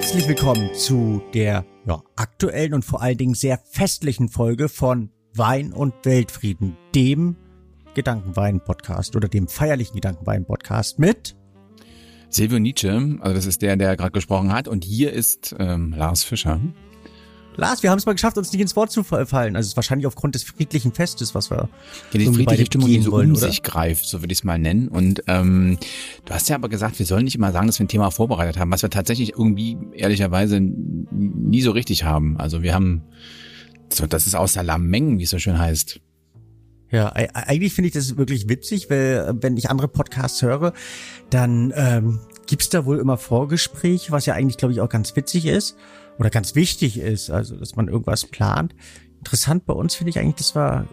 Herzlich willkommen zu der ja, aktuellen und vor allen Dingen sehr festlichen Folge von Wein und Weltfrieden, dem Gedankenwein-Podcast oder dem feierlichen Gedankenwein-Podcast mit Silvio Nietzsche, also das ist der, der gerade gesprochen hat, und hier ist ähm, Lars Fischer. Lars, wir haben es mal geschafft, uns nicht ins Wort zu fallen. Also es ist wahrscheinlich aufgrund des friedlichen Festes, was wir ja, die friedliche Stimmung, die so wollen, um oder? sich greift, so würde ich es mal nennen. Und ähm, du hast ja aber gesagt, wir sollen nicht immer sagen, dass wir ein Thema vorbereitet haben, was wir tatsächlich irgendwie ehrlicherweise nie so richtig haben. Also wir haben, so, das ist aus der Lameng, wie es so schön heißt. Ja, eigentlich finde ich das wirklich witzig, weil wenn ich andere Podcasts höre, dann ähm, gibt's da wohl immer Vorgespräche, was ja eigentlich, glaube ich, auch ganz witzig ist oder ganz wichtig ist, also dass man irgendwas plant. Interessant bei uns finde ich eigentlich, dass wir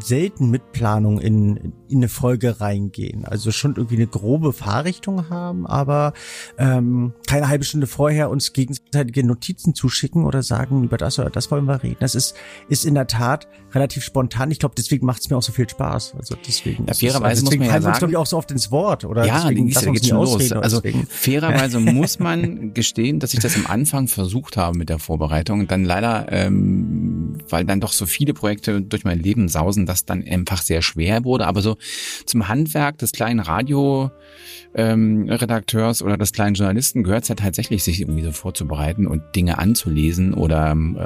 selten mit Planung in, in eine Folge reingehen. Also schon irgendwie eine grobe Fahrrichtung haben, aber ähm, keine halbe Stunde vorher uns gegenseitige Notizen zuschicken oder sagen, über das oder das wollen wir reden. Das ist, ist in der Tat relativ spontan. Ich glaube, deswegen macht es mir auch so viel Spaß. Also deswegen, ja, fairerweise also deswegen muss man ja sagen, glaube ich, auch so oft ins Wort. Oder ja, deswegen, uns geht schon los. Also deswegen. fairerweise muss man gestehen, dass ich das am Anfang versucht habe mit der Vorbereitung und dann leider, ähm, weil dann doch so viele Projekte durch mein Leben sausen, das dann einfach sehr schwer wurde. Aber so zum Handwerk des kleinen Radio ähm, oder des kleinen Journalisten gehört es ja tatsächlich, sich irgendwie so vorzubereiten und Dinge anzulesen oder ähm,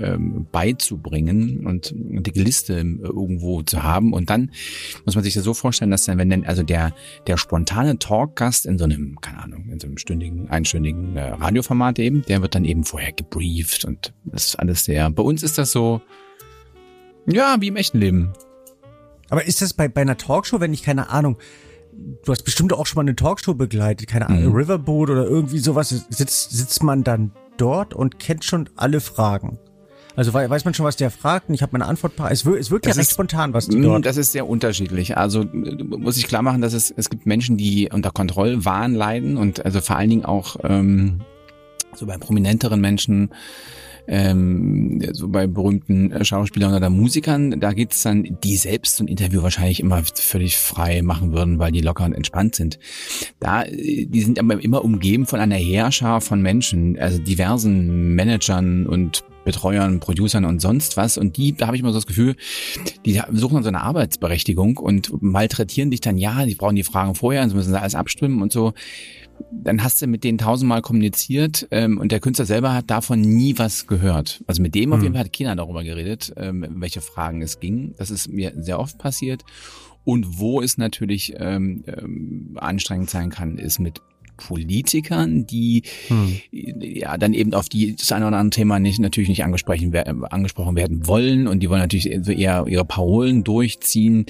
ähm, beizubringen und die Liste irgendwo zu haben. Und dann muss man sich das so vorstellen, dass dann, wenn dann also der, der spontane Talkgast in so einem, keine Ahnung, in so einem stündigen, einstündigen äh, Radioformat eben, der wird dann eben vorher gebrieft und das ist alles sehr, bei uns ist das so, ja, wie im echten Leben. Aber ist das bei, bei einer Talkshow, wenn ich keine Ahnung, du hast bestimmt auch schon mal eine Talkshow begleitet, keine Ahnung, mhm. Riverboat oder irgendwie sowas, sitzt, sitzt man dann dort und kennt schon alle Fragen. Also weiß man schon, was der fragt und ich habe meine Antwort. Es, wird, es wirkt ja recht ist, spontan, was die dort. Das ist sehr unterschiedlich. Also muss ich klar machen, dass es, es gibt Menschen, die unter Kontrollwahn leiden und also vor allen Dingen auch ähm, so bei prominenteren Menschen ähm, so bei berühmten äh, Schauspielern oder Musikern, da geht's dann, die selbst so ein Interview wahrscheinlich immer völlig frei machen würden, weil die locker und entspannt sind. Da, äh, die sind aber immer umgeben von einer Heerschar von Menschen, also diversen Managern und Betreuern, Producern und sonst was. Und die, da habe ich immer so das Gefühl, die suchen dann so eine Arbeitsberechtigung und malträtieren dich dann, ja, die brauchen die Fragen vorher, und sie müssen alles abstimmen und so dann hast du mit denen tausendmal kommuniziert ähm, und der Künstler selber hat davon nie was gehört. Also mit dem auf jeden hm. Fall hat keiner darüber geredet, ähm, welche Fragen es ging. Das ist mir sehr oft passiert. Und wo es natürlich ähm, ähm, anstrengend sein kann, ist mit Politikern, die hm. ja dann eben auf die das eine oder andere Thema nicht natürlich nicht angesprochen, angesprochen werden wollen und die wollen natürlich so eher ihre Parolen durchziehen.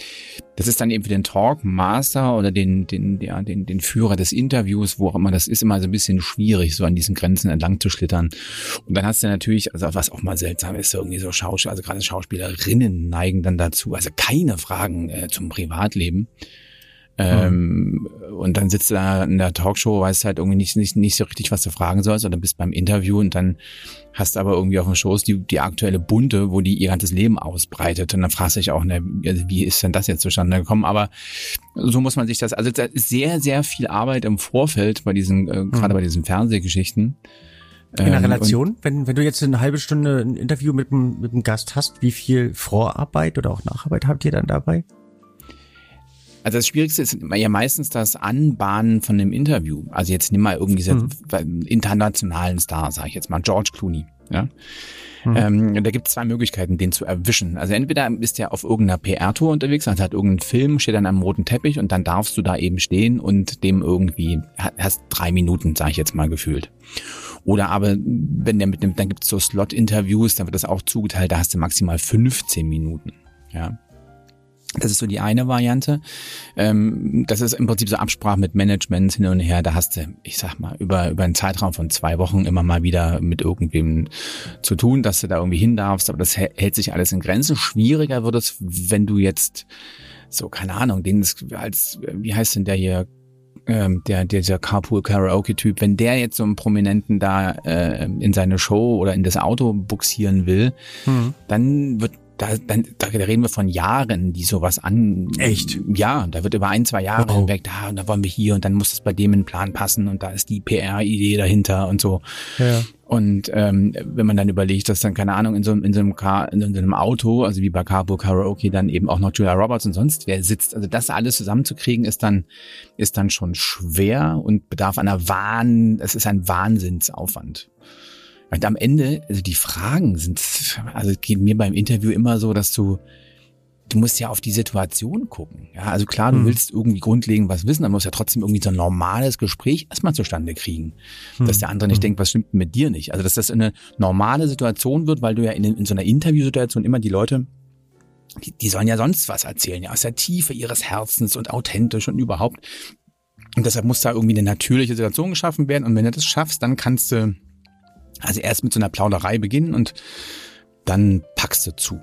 Das ist dann eben für den Talkmaster oder den den ja, den den Führer des Interviews, wo auch immer das ist, immer so ein bisschen schwierig, so an diesen Grenzen entlang zu schlittern. Und dann hast du natürlich, also was auch mal seltsam ist, irgendwie so Schauspieler, also gerade Schauspielerinnen neigen dann dazu, also keine Fragen äh, zum Privatleben. Ähm, mhm. Und dann sitzt du da in der Talkshow, weißt halt irgendwie nicht, nicht, nicht so richtig, was du fragen sollst, oder bist beim Interview und dann hast du aber irgendwie auf dem Schoß die, die aktuelle Bunte, wo die ihr ganzes Leben ausbreitet. Und dann fragst du dich auch, ne, also wie ist denn das jetzt zustande gekommen? Aber so muss man sich das, also da ist sehr, sehr viel Arbeit im Vorfeld bei diesen, äh, mhm. gerade bei diesen Fernsehgeschichten. In der ähm, Relation, wenn, wenn du jetzt eine halbe Stunde ein Interview mit einem, mit einem Gast hast, wie viel Vorarbeit oder auch Nacharbeit habt ihr dann dabei? Also das Schwierigste ist ja meistens das Anbahnen von einem Interview. Also jetzt nimm mal irgendwie mhm. internationalen Star, sage ich jetzt mal, George Clooney. Ja? Mhm. Ähm, da gibt es zwei Möglichkeiten, den zu erwischen. Also entweder ist er auf irgendeiner PR-Tour unterwegs, also hat irgendeinen Film, steht dann am roten Teppich und dann darfst du da eben stehen und dem irgendwie, hast drei Minuten, sage ich jetzt mal, gefühlt. Oder aber, wenn der mit dem, dann gibt es so Slot-Interviews, dann wird das auch zugeteilt, da hast du maximal 15 Minuten. Ja. Das ist so die eine Variante. Ähm, das ist im Prinzip so Absprache mit Management hin und her. Da hast du, ich sag mal, über, über einen Zeitraum von zwei Wochen immer mal wieder mit irgendwem zu tun, dass du da irgendwie hin darfst. Aber das hält sich alles in Grenzen. Schwieriger wird es, wenn du jetzt so, keine Ahnung, den ist als, wie heißt denn der hier, ähm, der dieser Carpool Karaoke Typ, wenn der jetzt so einen Prominenten da äh, in seine Show oder in das Auto buxieren will, mhm. dann wird da, dann, da reden wir von Jahren, die sowas an. Echt? Ja, da wird über ein, zwei Jahre Wow. hinweg, da, und da wollen wir hier und dann muss es bei dem in den Plan passen und da ist die PR-Idee dahinter und so. Ja. Und ähm, wenn man dann überlegt, dass dann, keine Ahnung, in so, einem- in so einem Car, in so einem Auto, also wie bei Carpool Karaoke, dann eben auch noch Julia Roberts und sonst wer sitzt, also das alles zusammenzukriegen, ist dann, ist dann schon schwer und bedarf einer Wahn, es ist ein Wahnsinnsaufwand. Und am Ende, also die Fragen sind, also es geht mir beim Interview immer so, dass du, du musst ja auf die Situation gucken. Ja, also klar, du Hm. willst irgendwie grundlegend was wissen, aber musst ja trotzdem irgendwie so ein normales Gespräch erstmal zustande kriegen. Dass der andere nicht Hm. denkt, was stimmt mit dir nicht? Also, dass das eine normale Situation wird, weil du ja in, in so einer Interviewsituation immer die Leute, die, die sollen ja sonst was erzählen, ja, aus der Tiefe ihres Herzens und authentisch und überhaupt. Und deshalb muss da irgendwie eine natürliche Situation geschaffen werden. Und wenn du das schaffst, dann kannst du also erst mit so einer Plauderei beginnen und dann packst du zu.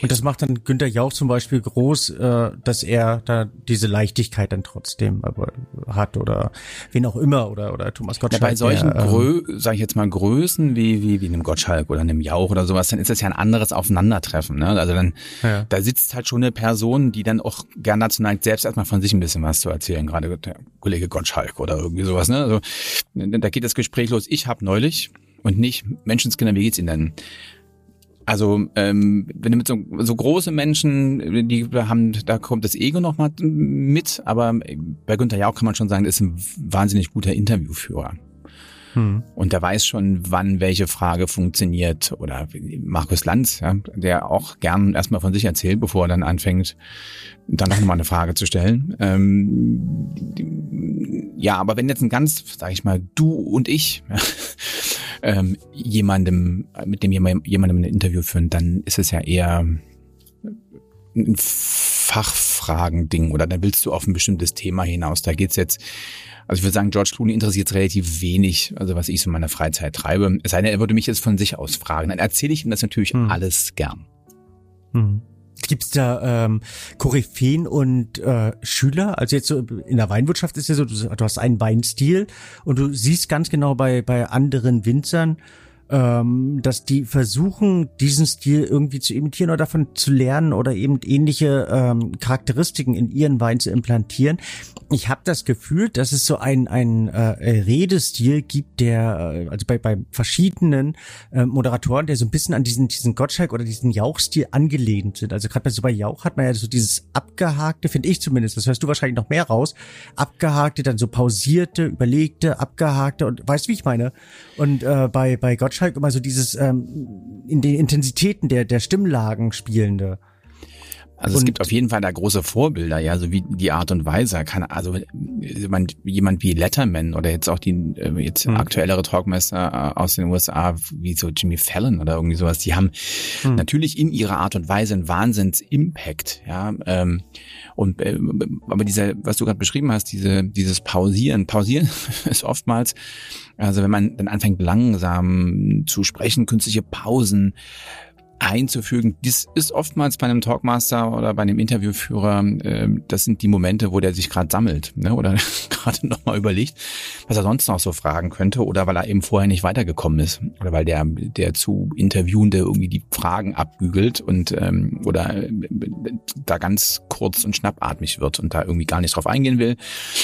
Und das macht dann Günther Jauch zum Beispiel groß, äh, dass er da diese Leichtigkeit dann trotzdem aber hat oder wen auch immer oder oder Thomas Ja, Gottschalk. bei solchen der, ähm, Grö sag ich jetzt mal Größen wie wie wie einem Gottschalk oder einem Jauch oder sowas, dann ist das ja ein anderes Aufeinandertreffen. Ne? Also dann Ja. da sitzt halt schon eine Person, die dann auch gern dazu neigt, selbst erstmal von sich ein bisschen was zu erzählen. Gerade der Kollege Gottschalk oder irgendwie sowas. Ne? Also da geht das Gespräch los. Ich habe neulich und nicht Menschenskinder, wie geht's Ihnen denn? Also ähm, wenn du mit so, so große Menschen, die haben, da kommt das Ego noch mal mit, aber bei Günther Jauch kann man schon sagen, das ist ein wahnsinnig guter Interviewführer. Hm. Und der weiß schon, wann welche Frage funktioniert. Oder Markus Lanz, ja, der auch gern erstmal von sich erzählt, bevor er dann anfängt, dann noch mal eine Frage zu stellen. Ähm, ja, aber wenn jetzt ein ganz, sag ich mal, du und ich ähm, jemandem, mit dem jemand- jemandem ein Interview führen, dann ist es ja eher ein Fachfragen-Ding oder da willst du auf ein bestimmtes Thema hinaus. Da geht's jetzt, also ich würde sagen, George Clooney interessiert relativ wenig, also was ich so in meiner Freizeit treibe. Es sei denn, er würde mich jetzt von sich aus fragen. Dann erzähle ich ihm das natürlich Hm. alles gern. Hm. Gibt's da ähm, Koryphäen und äh, Schüler? Also jetzt so in der Weinwirtschaft ist ja so, du, du hast einen Weinstil und du siehst ganz genau bei bei anderen Winzern, ähm, dass die versuchen, diesen Stil irgendwie zu imitieren oder davon zu lernen oder eben ähnliche ähm, Charakteristiken in ihren Wein zu implantieren. Ich habe das Gefühl, dass es so ein ein äh, Redestil gibt, der äh, also bei bei verschiedenen äh, Moderatoren, der so ein bisschen an diesen diesen Gottschalk oder diesen Jauch-Stil angelehnt sind. Also gerade bei so bei Jauch hat man ja so dieses abgehakte, finde ich zumindest. Das hörst du wahrscheinlich noch mehr raus. Abgehakte, dann so pausierte, überlegte, abgehakte und weißt wie ich meine. Und äh, bei bei Gottschalk immer so dieses ähm, in den Intensitäten der der Stimmlagen spielende. Also es gibt auf jeden Fall da große Vorbilder, ja, so wie die Art und Weise. Kann, also jemand, jemand wie Letterman oder jetzt auch die äh, jetzt Mhm. aktuellere Talkmeister äh, aus den USA, wie so Jimmy Fallon oder irgendwie sowas, die haben Mhm. natürlich in ihrer Art und Weise einen Wahnsinns-Impact, ja. Ähm, und äh, aber dieser, was du gerade beschrieben hast, diese, dieses Pausieren, Pausieren ist oftmals, also wenn man dann anfängt langsam zu sprechen, künstliche Pausen einzufügen. Das ist oftmals bei einem Talkmaster oder bei einem Interviewführer, äh, das sind die Momente, wo der sich gerade sammelt ne? oder gerade nochmal überlegt, was er sonst noch so fragen könnte oder weil er eben vorher nicht weitergekommen ist oder weil der, der zu Interviewende irgendwie die Fragen abbügelt und ähm, oder äh, da ganz kurz und schnappatmig wird und da irgendwie gar nicht drauf eingehen will.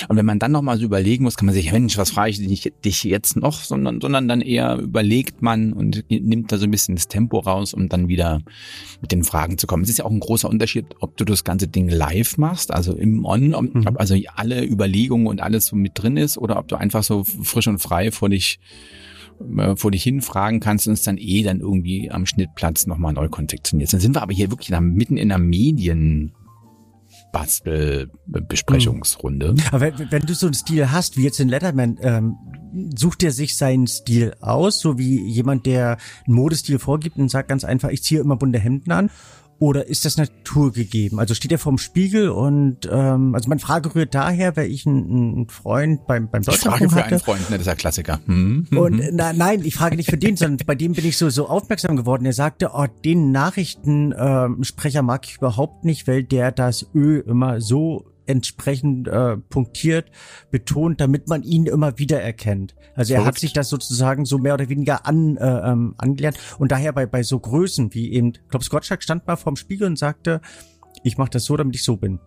Und wenn man dann nochmal so überlegen muss, kann man sich, Mensch, was frage ich dich jetzt noch, sondern, sondern dann eher überlegt man und nimmt da so ein bisschen das Tempo raus, um dann wieder mit den Fragen zu kommen. Es ist ja auch ein großer Unterschied, ob du das ganze Ding live machst, also im On, ob, Mhm. also alle Überlegungen und alles so mit drin ist oder ob du einfach so frisch und frei vor dich äh, vor dich hin fragen kannst und es dann eh dann irgendwie am Schnittplatz nochmal neu konfektionierst. Dann sind wir aber hier wirklich mitten in einer Medien Bastelbesprechungsrunde. Aber wenn, wenn du so einen Stil hast, wie jetzt in Letterman, ähm, sucht er sich seinen Stil aus, so wie jemand, der einen Modestil vorgibt und sagt ganz einfach, ich ziehe immer bunte Hemden an? Oder ist das naturgegeben? Also steht er vorm Spiegel und ähm, also meine Frage rührt daher, weil ich einen, Freund beim beim Ich frage Deutschlandfunk für einen Freund, ne, das ist ja Klassiker. Hm, hm, Und hm. na, nein, ich frage nicht für den, sondern bei dem bin ich so so aufmerksam geworden. Er sagte, oh, den Nachrichtensprecher mag ich überhaupt nicht, weil der das Ö immer so entsprechend äh, punktiert, betont, damit man ihn immer wieder erkennt. Also er Verrückt. hat sich das sozusagen so mehr oder weniger an, äh, ähm, angelernt und daher bei, bei so Größen wie eben, ich glaube, Gottschalk stand mal vorm Spiegel und sagte, ich mache das so, damit ich so bin.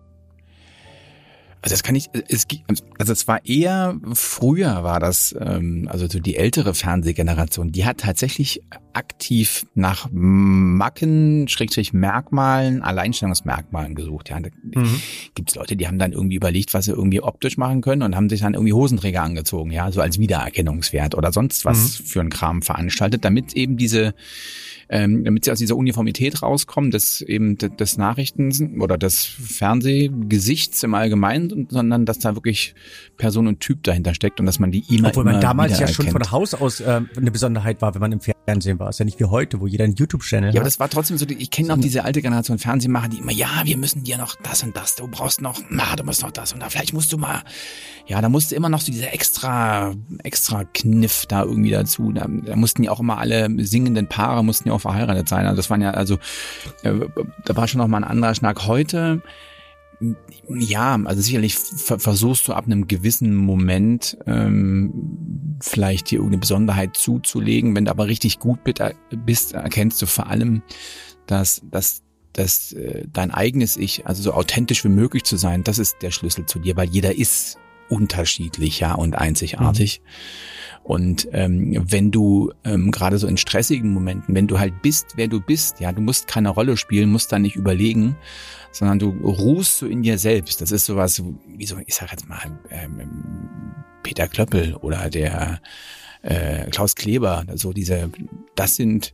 Also das kann ich, es gibt, also es war eher früher war das, ähm, also so die ältere Fernsehgeneration, die hat tatsächlich aktiv nach Macken, Schrägstrich Merkmalen, Alleinstellungsmerkmalen gesucht. Ja, mhm. gibt's Leute, die haben dann irgendwie überlegt, was sie irgendwie optisch machen können und haben sich dann irgendwie Hosenträger angezogen, ja, so als Wiedererkennungswert oder sonst was mhm. für ein Kram veranstaltet, damit eben diese ähm, damit sie aus dieser Uniformität rauskommen, dass eben des Nachrichten oder des Fernsehgesichts im Allgemeinen, sondern dass da wirklich Person und Typ dahinter steckt und dass man die immer Obwohl man damals ja schon von Haus aus äh, eine Besonderheit war, wenn man im Fernsehen war. Ist ja nicht wie heute, wo jeder einen YouTube-Channel hat. Ja, aber das war trotzdem so, ich kenne auch diese alte Generation Fernsehmacher, die immer, ja, wir müssen dir noch das und das, du brauchst noch, na, du musst noch das und da, vielleicht musst du mal, ja, da musste immer noch so dieser extra, extra Kniff da irgendwie dazu. Da, da mussten ja auch immer alle singenden Paare mussten ja auch verheiratet sein. Also das waren ja, also äh, da war schon noch ein anderer Schnack. Heute, ja, also sicherlich versuchst du ab einem gewissen Moment ähm, vielleicht dir irgendeine Besonderheit zuzulegen. Wenn du aber richtig gut bist, erkennst du vor allem, dass, dass dass äh, dein eigenes Ich, also so authentisch wie möglich zu sein, das ist der Schlüssel zu dir, weil jeder ist unterschiedlich, ja, und einzigartig. Mhm. Und ähm, wenn du ähm, gerade so in stressigen Momenten, wenn du halt bist, wer du bist, ja, du musst keine Rolle spielen, musst da nicht überlegen, sondern du ruhst so in dir selbst. Das ist sowas, wie so, ich sag jetzt mal, ähm, Peter Klöppel oder der äh, Klaus Kleber, so diese, das sind,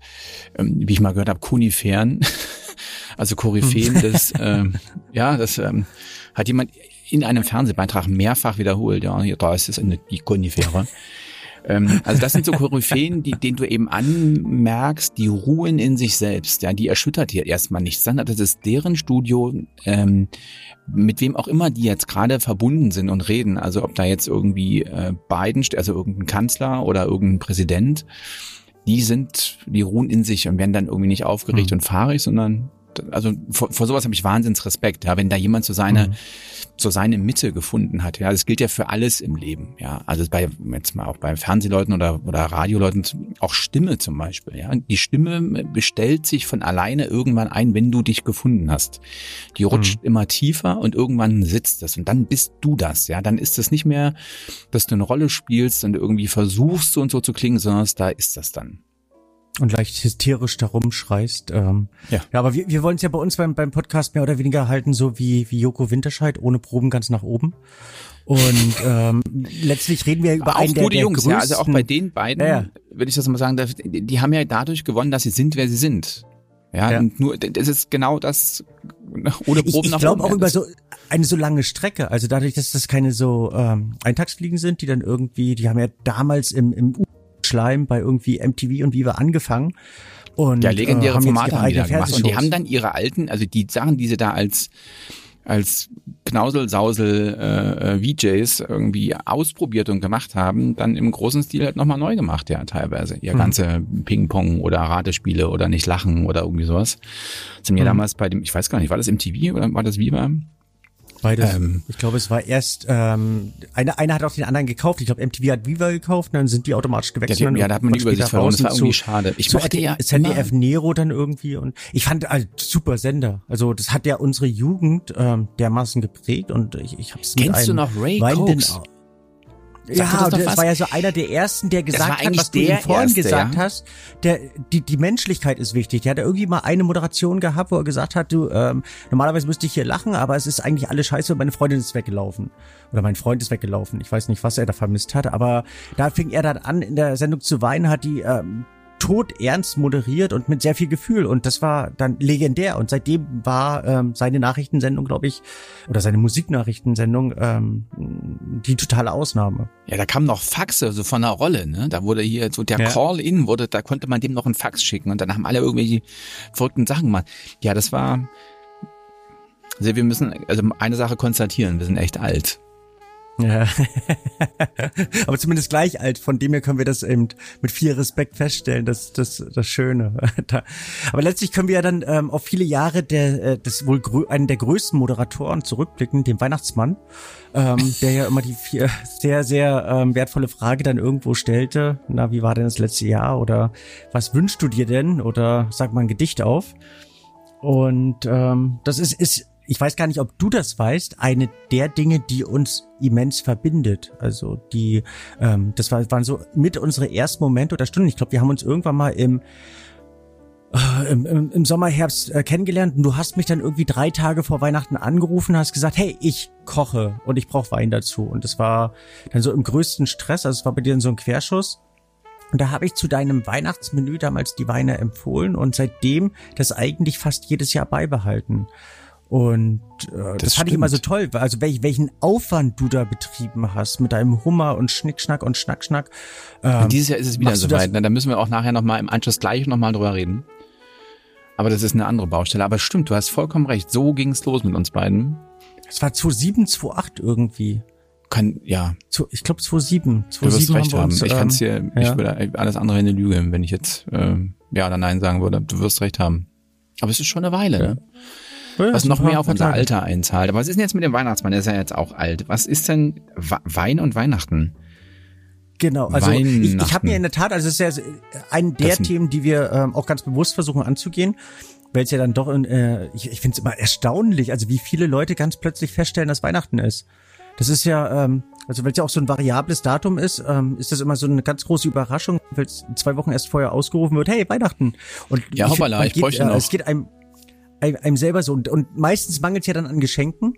ähm, wie ich mal gehört habe, Koniferen, also Koryphäen hm. des, ähm, ja, das ähm, hat jemand in einem Fernsehbeitrag mehrfach wiederholt, ja, da ist es eine, die Konifere. Ähm, also das sind so Koryphäen, die, denen du eben anmerkst, die ruhen in sich selbst, ja, die erschüttert hier erstmal nichts, sondern das ist deren Studio, ähm, mit wem auch immer die jetzt gerade verbunden sind und reden, also ob da jetzt irgendwie äh, Biden, also irgendein Kanzler oder irgendein Präsident, die sind, die ruhen in sich und werden dann irgendwie nicht aufgeregt mhm. und fahrig, sondern also vor, vor sowas habe ich Wahnsinns Respekt, ja, wenn da jemand so seine, mhm. so seine Mitte gefunden hat. Ja, das gilt ja für alles im Leben. Ja, also bei jetzt mal auch bei Fernsehleuten oder oder Radioleuten auch Stimme zum Beispiel. Ja, die Stimme bestellt sich von alleine irgendwann ein, wenn du dich gefunden hast. Die rutscht mhm. immer tiefer und irgendwann sitzt das und dann bist du das. Ja, dann ist es nicht mehr, dass du eine Rolle spielst und irgendwie versuchst so und so zu klingen, sondern da ist das dann und leicht hysterisch darum schreist. Ähm, ja. ja, aber wir, wir wollen es ja bei uns beim, beim Podcast mehr oder weniger halten, so wie, wie Joko Winterscheid, ohne Proben ganz nach oben. Und ähm, letztlich reden wir über auch einen der, gute der Jungs, größten, ja, also auch bei den beiden, ja, ja. würde ich das mal sagen, die, haben ja dadurch gewonnen, dass sie sind, wer sie sind. Ja, ja. Und nur das ist genau das ohne Proben Ich, ich glaube auch über so eine so lange Strecke, also dadurch, dass das keine so ähm, Eintagsfliegen sind, die dann irgendwie, die haben ja damals im, im Schleim bei irgendwie MTV und Viva angefangen. Und, ja, legendäre äh, haben Formate haben die da gemacht. Und die haben dann ihre alten, also die Sachen, die sie da als als Knausel-Sausel äh, äh VJs irgendwie ausprobiert und gemacht haben, dann im großen Stil halt nochmal neu gemacht, ja, teilweise. Ihr mhm. ganze Ping-Pong oder Ratespiele oder nicht lachen oder irgendwie sowas. Das haben wir mhm. damals bei dem, ich weiß gar nicht, war das MTV oder war das Viva? Beides. Ähm, ich glaube, es war erst, ähm, einer, einer hat auch den anderen gekauft. Ich glaube, MTV hat Viva gekauft und dann sind die automatisch gewechselt. Ja, die, ja da hat man die Übersicht verloren. Das war irgendwie zu, schade. Ich mochte ja ZDF Nero dann irgendwie und ich fand also, super Sender. Also das hat ja unsere Jugend ähm, dermaßen geprägt und ich, ich habe es Kennst du noch Ray Cokes? Ja, das, das war ja so einer der ersten, der gesagt hat, was du ihm vorhin erste, gesagt ja? hast, der, die, die Menschlichkeit ist wichtig. Der hat irgendwie mal eine Moderation gehabt, wo er gesagt hat, du, ähm, normalerweise müsste ich hier lachen, aber es ist eigentlich alles scheiße und meine Freundin ist weggelaufen. Oder mein Freund ist weggelaufen. Ich weiß nicht, was er da vermisst hat, aber da fing er dann an, in der Sendung zu weinen, hat die ähm, todernst moderiert und mit sehr viel Gefühl. Und das war dann legendär. Und seitdem war ähm, seine Nachrichtensendung, glaube ich, oder seine Musiknachrichtensendung ähm, die totale Ausnahme. Ja, da kam noch Faxe, so von der Rolle, ne? Da wurde hier so der ja. Call-In wurde, da konnte man dem noch einen Fax schicken und dann haben alle irgendwelche verrückten Sachen gemacht. Ja, das war. Also wir müssen also eine Sache konstatieren, wir sind echt alt. Ja. Aber zumindest gleich alt, von dem her können wir das eben mit viel Respekt feststellen, das das das Schöne. Aber letztlich können wir ja dann ähm, auf viele Jahre der äh, des wohl einen der größten Moderatoren zurückblicken, dem Weihnachtsmann, ähm, der ja immer die vier, sehr sehr ähm, wertvolle Frage dann irgendwo stellte, na, wie war denn das letzte Jahr oder was wünschst du dir denn oder sag mal ein Gedicht auf. Und ähm, das ist ist ich weiß gar nicht, ob du das weißt, eine der Dinge, die uns immens verbindet. Also die, ähm, das war, waren so mit unsere ersten Momente oder Stunden. Ich glaube, wir haben uns irgendwann mal im äh, im, im, im Sommer, Herbst äh, kennengelernt und du hast mich dann irgendwie drei Tage vor Weihnachten angerufen hast gesagt, hey, ich koche und ich brauche Wein dazu. Und das war dann so im größten Stress, also es war bei dir so ein Querschuss. Und da habe ich zu deinem Weihnachtsmenü damals die Weine empfohlen und seitdem das eigentlich fast jedes Jahr beibehalten. Und äh, das, das fand ich immer so toll, also welch, welchen Aufwand du da betrieben hast mit deinem Hummer und Schnickschnack und Schnackschnack. Ähm, und dieses Jahr ist es wieder soweit. Ne? Da müssen wir auch nachher nochmal im Anschluss gleich nochmal drüber reden. Aber das ist eine andere Baustelle. Aber stimmt, du hast vollkommen recht. So ging es los mit uns beiden. Es war 2007, 2008 irgendwie. Kann, ja. Ich glaube 2007. 2007 du wirst recht haben. Uns, ich kann's dir, ähm, ich würde alles andere in eine Lüge, wenn ich jetzt äh, ja oder nein sagen würde. Du wirst recht haben. Aber es ist schon eine Weile, ja. ne? Ja, was noch mehr auf unser Alter einzahlt. Aber was ist denn jetzt mit dem Weihnachtsmann? Der ist ja jetzt auch alt. Was ist denn Wein und Weihnachten? Genau, also ich, ich habe mir in der Tat, also es ist ja ein der das Themen, die wir ähm, auch ganz bewusst versuchen anzugehen, weil es ja dann doch, äh, ich, ich finde es immer erstaunlich, also wie viele Leute ganz plötzlich feststellen, dass Weihnachten ist. Das ist ja, ähm, also weil es ja auch so ein variables Datum ist, ähm, ist das immer so eine ganz große Überraschung, weil es zwei Wochen erst vorher ausgerufen wird, hey, Weihnachten. Und ja, hoppala, ich, ich bräuchte äh, noch. Es geht einem, einem selber so. Und, und meistens mangelt es ja dann an Geschenken.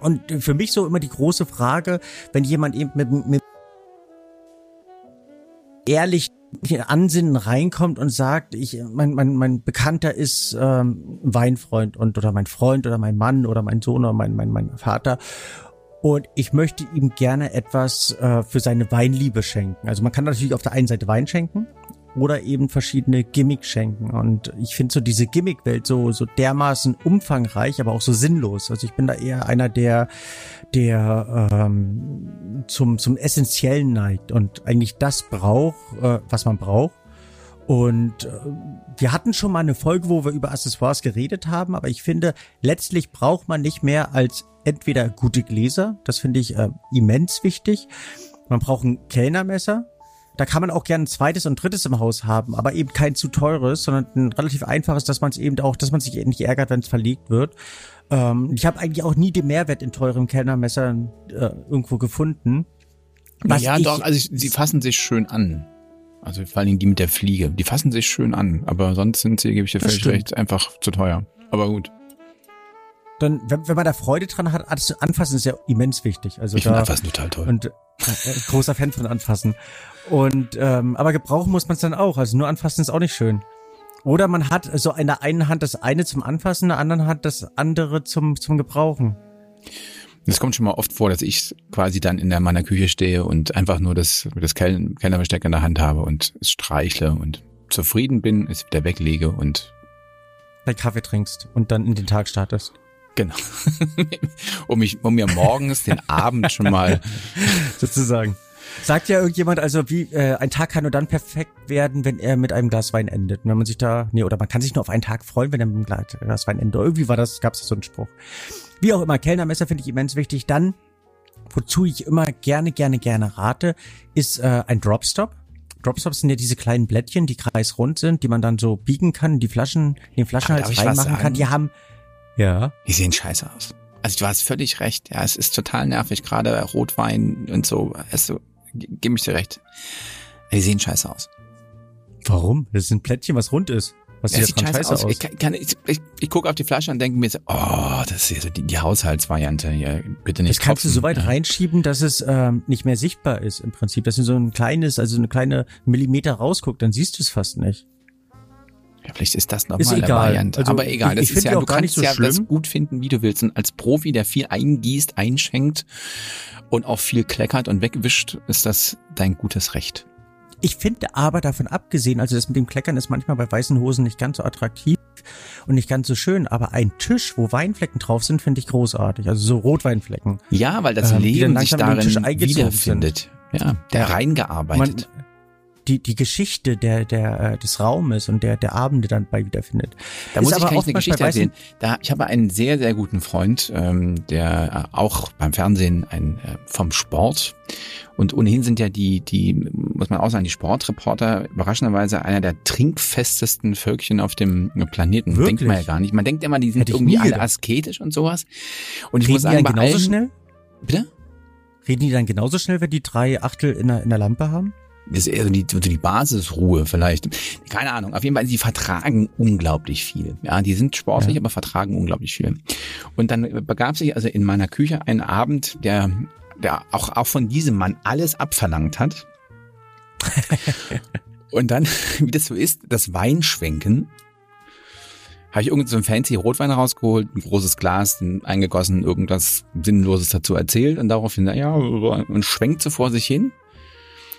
Und für mich so immer die große Frage, wenn jemand eben mit, mit ehrlich Ansinnen reinkommt und sagt, ich, mein, mein, mein Bekannter ist ähm, Weinfreund und oder mein Freund oder mein Mann oder mein Sohn oder mein, mein, mein Vater und ich möchte ihm gerne etwas äh, für seine Weinliebe schenken. Also man kann natürlich auf der einen Seite Wein schenken oder eben verschiedene Gimmicks schenken. Und ich finde so diese Gimmick-Welt so, so dermaßen umfangreich, aber auch so sinnlos. Also ich bin da eher einer, der, der ähm, zum, zum Essentiellen neigt und eigentlich das braucht, äh, was man braucht. Und äh, wir hatten schon mal eine Folge, wo wir über Accessoires geredet haben, aber ich finde, letztlich braucht man nicht mehr als entweder gute Gläser, das finde ich äh, immens wichtig. Man braucht ein Kellnermesser, da kann man auch gerne ein zweites und drittes im Haus haben, aber eben kein zu teures, sondern ein relativ einfaches, dass man es eben auch, dass man sich nicht ärgert, wenn es verlegt wird. Ähm, ich habe eigentlich auch nie den Mehrwert in teuren Kellnermessern äh, irgendwo gefunden. Ja, doch, also ich, sie fassen sich schön an. Also vor allem die mit der Fliege, die fassen sich schön an, aber sonst sind sie, gebe ich dir völlig recht, einfach zu teuer. Aber gut. Dann, wenn, wenn man da Freude dran hat, anfassen ist ja immens wichtig. Also ich finde Anfassen total toll. Und äh, großer Fan von Anfassen. Und ähm, aber gebrauchen muss man es dann auch. Also nur anfassen ist auch nicht schön. Oder man hat so in der einen Hand das eine zum Anfassen, in der anderen Hand das andere zum zum Gebrauchen. Es kommt schon mal oft vor, dass ich quasi dann in der meiner Küche stehe und einfach nur das, das Kellnerbesteck in der Hand habe und es streichle und zufrieden bin, es wieder weglege und dein Kaffee trinkst und dann in den Tag startest. Genau. um mich, um mir morgens den Abend schon mal sozusagen Sagt ja irgendjemand, also wie äh, ein Tag kann nur dann perfekt werden, wenn er mit einem Glas Wein endet. Und wenn man sich da, nee, oder man kann sich nur auf einen Tag freuen, wenn er mit einem Glas Wein endet. Irgendwie war das, gab es so einen Spruch. Wie auch immer, Kellnermesser finde ich immens wichtig. Dann, wozu ich immer gerne, gerne, gerne rate, ist äh, ein Dropstop. Dropstops sind ja diese kleinen Blättchen, die kreisrund sind, die man dann so biegen kann, die Flaschen, den Flaschenhals reinmachen kann. Die haben, ja. Die sehen scheiße aus. Also du hast völlig recht. Ja, es ist total nervig, gerade Rotwein und so. Also gebe ich dir recht. Die sehen scheiße aus. Warum? Das ist ein Plättchen, was rund ist. Was ja, sieht scheiße, scheiße aus. aus. Ich, kann, ich, ich, ich gucke auf die Flasche und denke mir so, oh, das ist so die, die Haushaltsvariante hier. Bitte nicht. Das kannst tropfen. du so weit reinschieben, dass es ähm, nicht mehr sichtbar ist im Prinzip. Dass du so ein kleines, also eine kleine Millimeter rausguckt, dann siehst du es fast nicht. Ja, vielleicht ist das nochmal eine Variante. Also, Aber egal, das ich, ist ja, du kannst so ja schlimm. das gut finden, wie du willst. Und als Profi, der viel eingießt, einschenkt und auch viel kleckert und wegwischt, ist das dein gutes Recht. Ich finde aber davon abgesehen, also das mit dem Kleckern ist manchmal bei weißen Hosen nicht ganz so attraktiv. und nicht ganz so schön, aber ein Tisch, wo Weinflecken drauf sind, finde ich großartig. Also so Rotweinflecken. Ja, weil das Ähm, Leben sich darin wiederfindet. Ja, der reingearbeitet. Die, die Geschichte der, der, äh, des Raumes und der, der Abende dann bei wiederfindet. Da Ist muss ich aber gleich eine Geschichte erzählen. Da, ich habe einen sehr, sehr guten Freund, ähm, der äh, auch beim Fernsehen ein äh, vom Sport und ohnehin sind ja die, die, muss man auch sagen, die Sportreporter überraschenderweise einer der trinkfestesten Völkchen auf dem Planeten. Wirklich? Denkt man ja gar nicht. Man denkt immer, die sind ich irgendwie alle gedacht. asketisch und sowas. Und ich Reden muss die sagen, dann bei genauso allen, schnell? bitte? Reden die dann genauso schnell, wenn die drei Achtel in der, in der Lampe haben? Das ist eher so die, so die Basisruhe vielleicht. Keine Ahnung. Auf jeden Fall, sie vertragen unglaublich viel. Ja, die sind sportlich, Ja. aber vertragen unglaublich viel. Und dann begab sich also in meiner Küche ein Abend, der, der auch, auch von diesem Mann alles abverlangt hat. Und dann, wie das so ist, das Weinschwenken. Habe ich irgendeinen so fancy Rotwein rausgeholt, ein großes Glas, eingegossen, irgendwas Sinnloses dazu erzählt und daraufhin, ja, und schwenkt so vor sich hin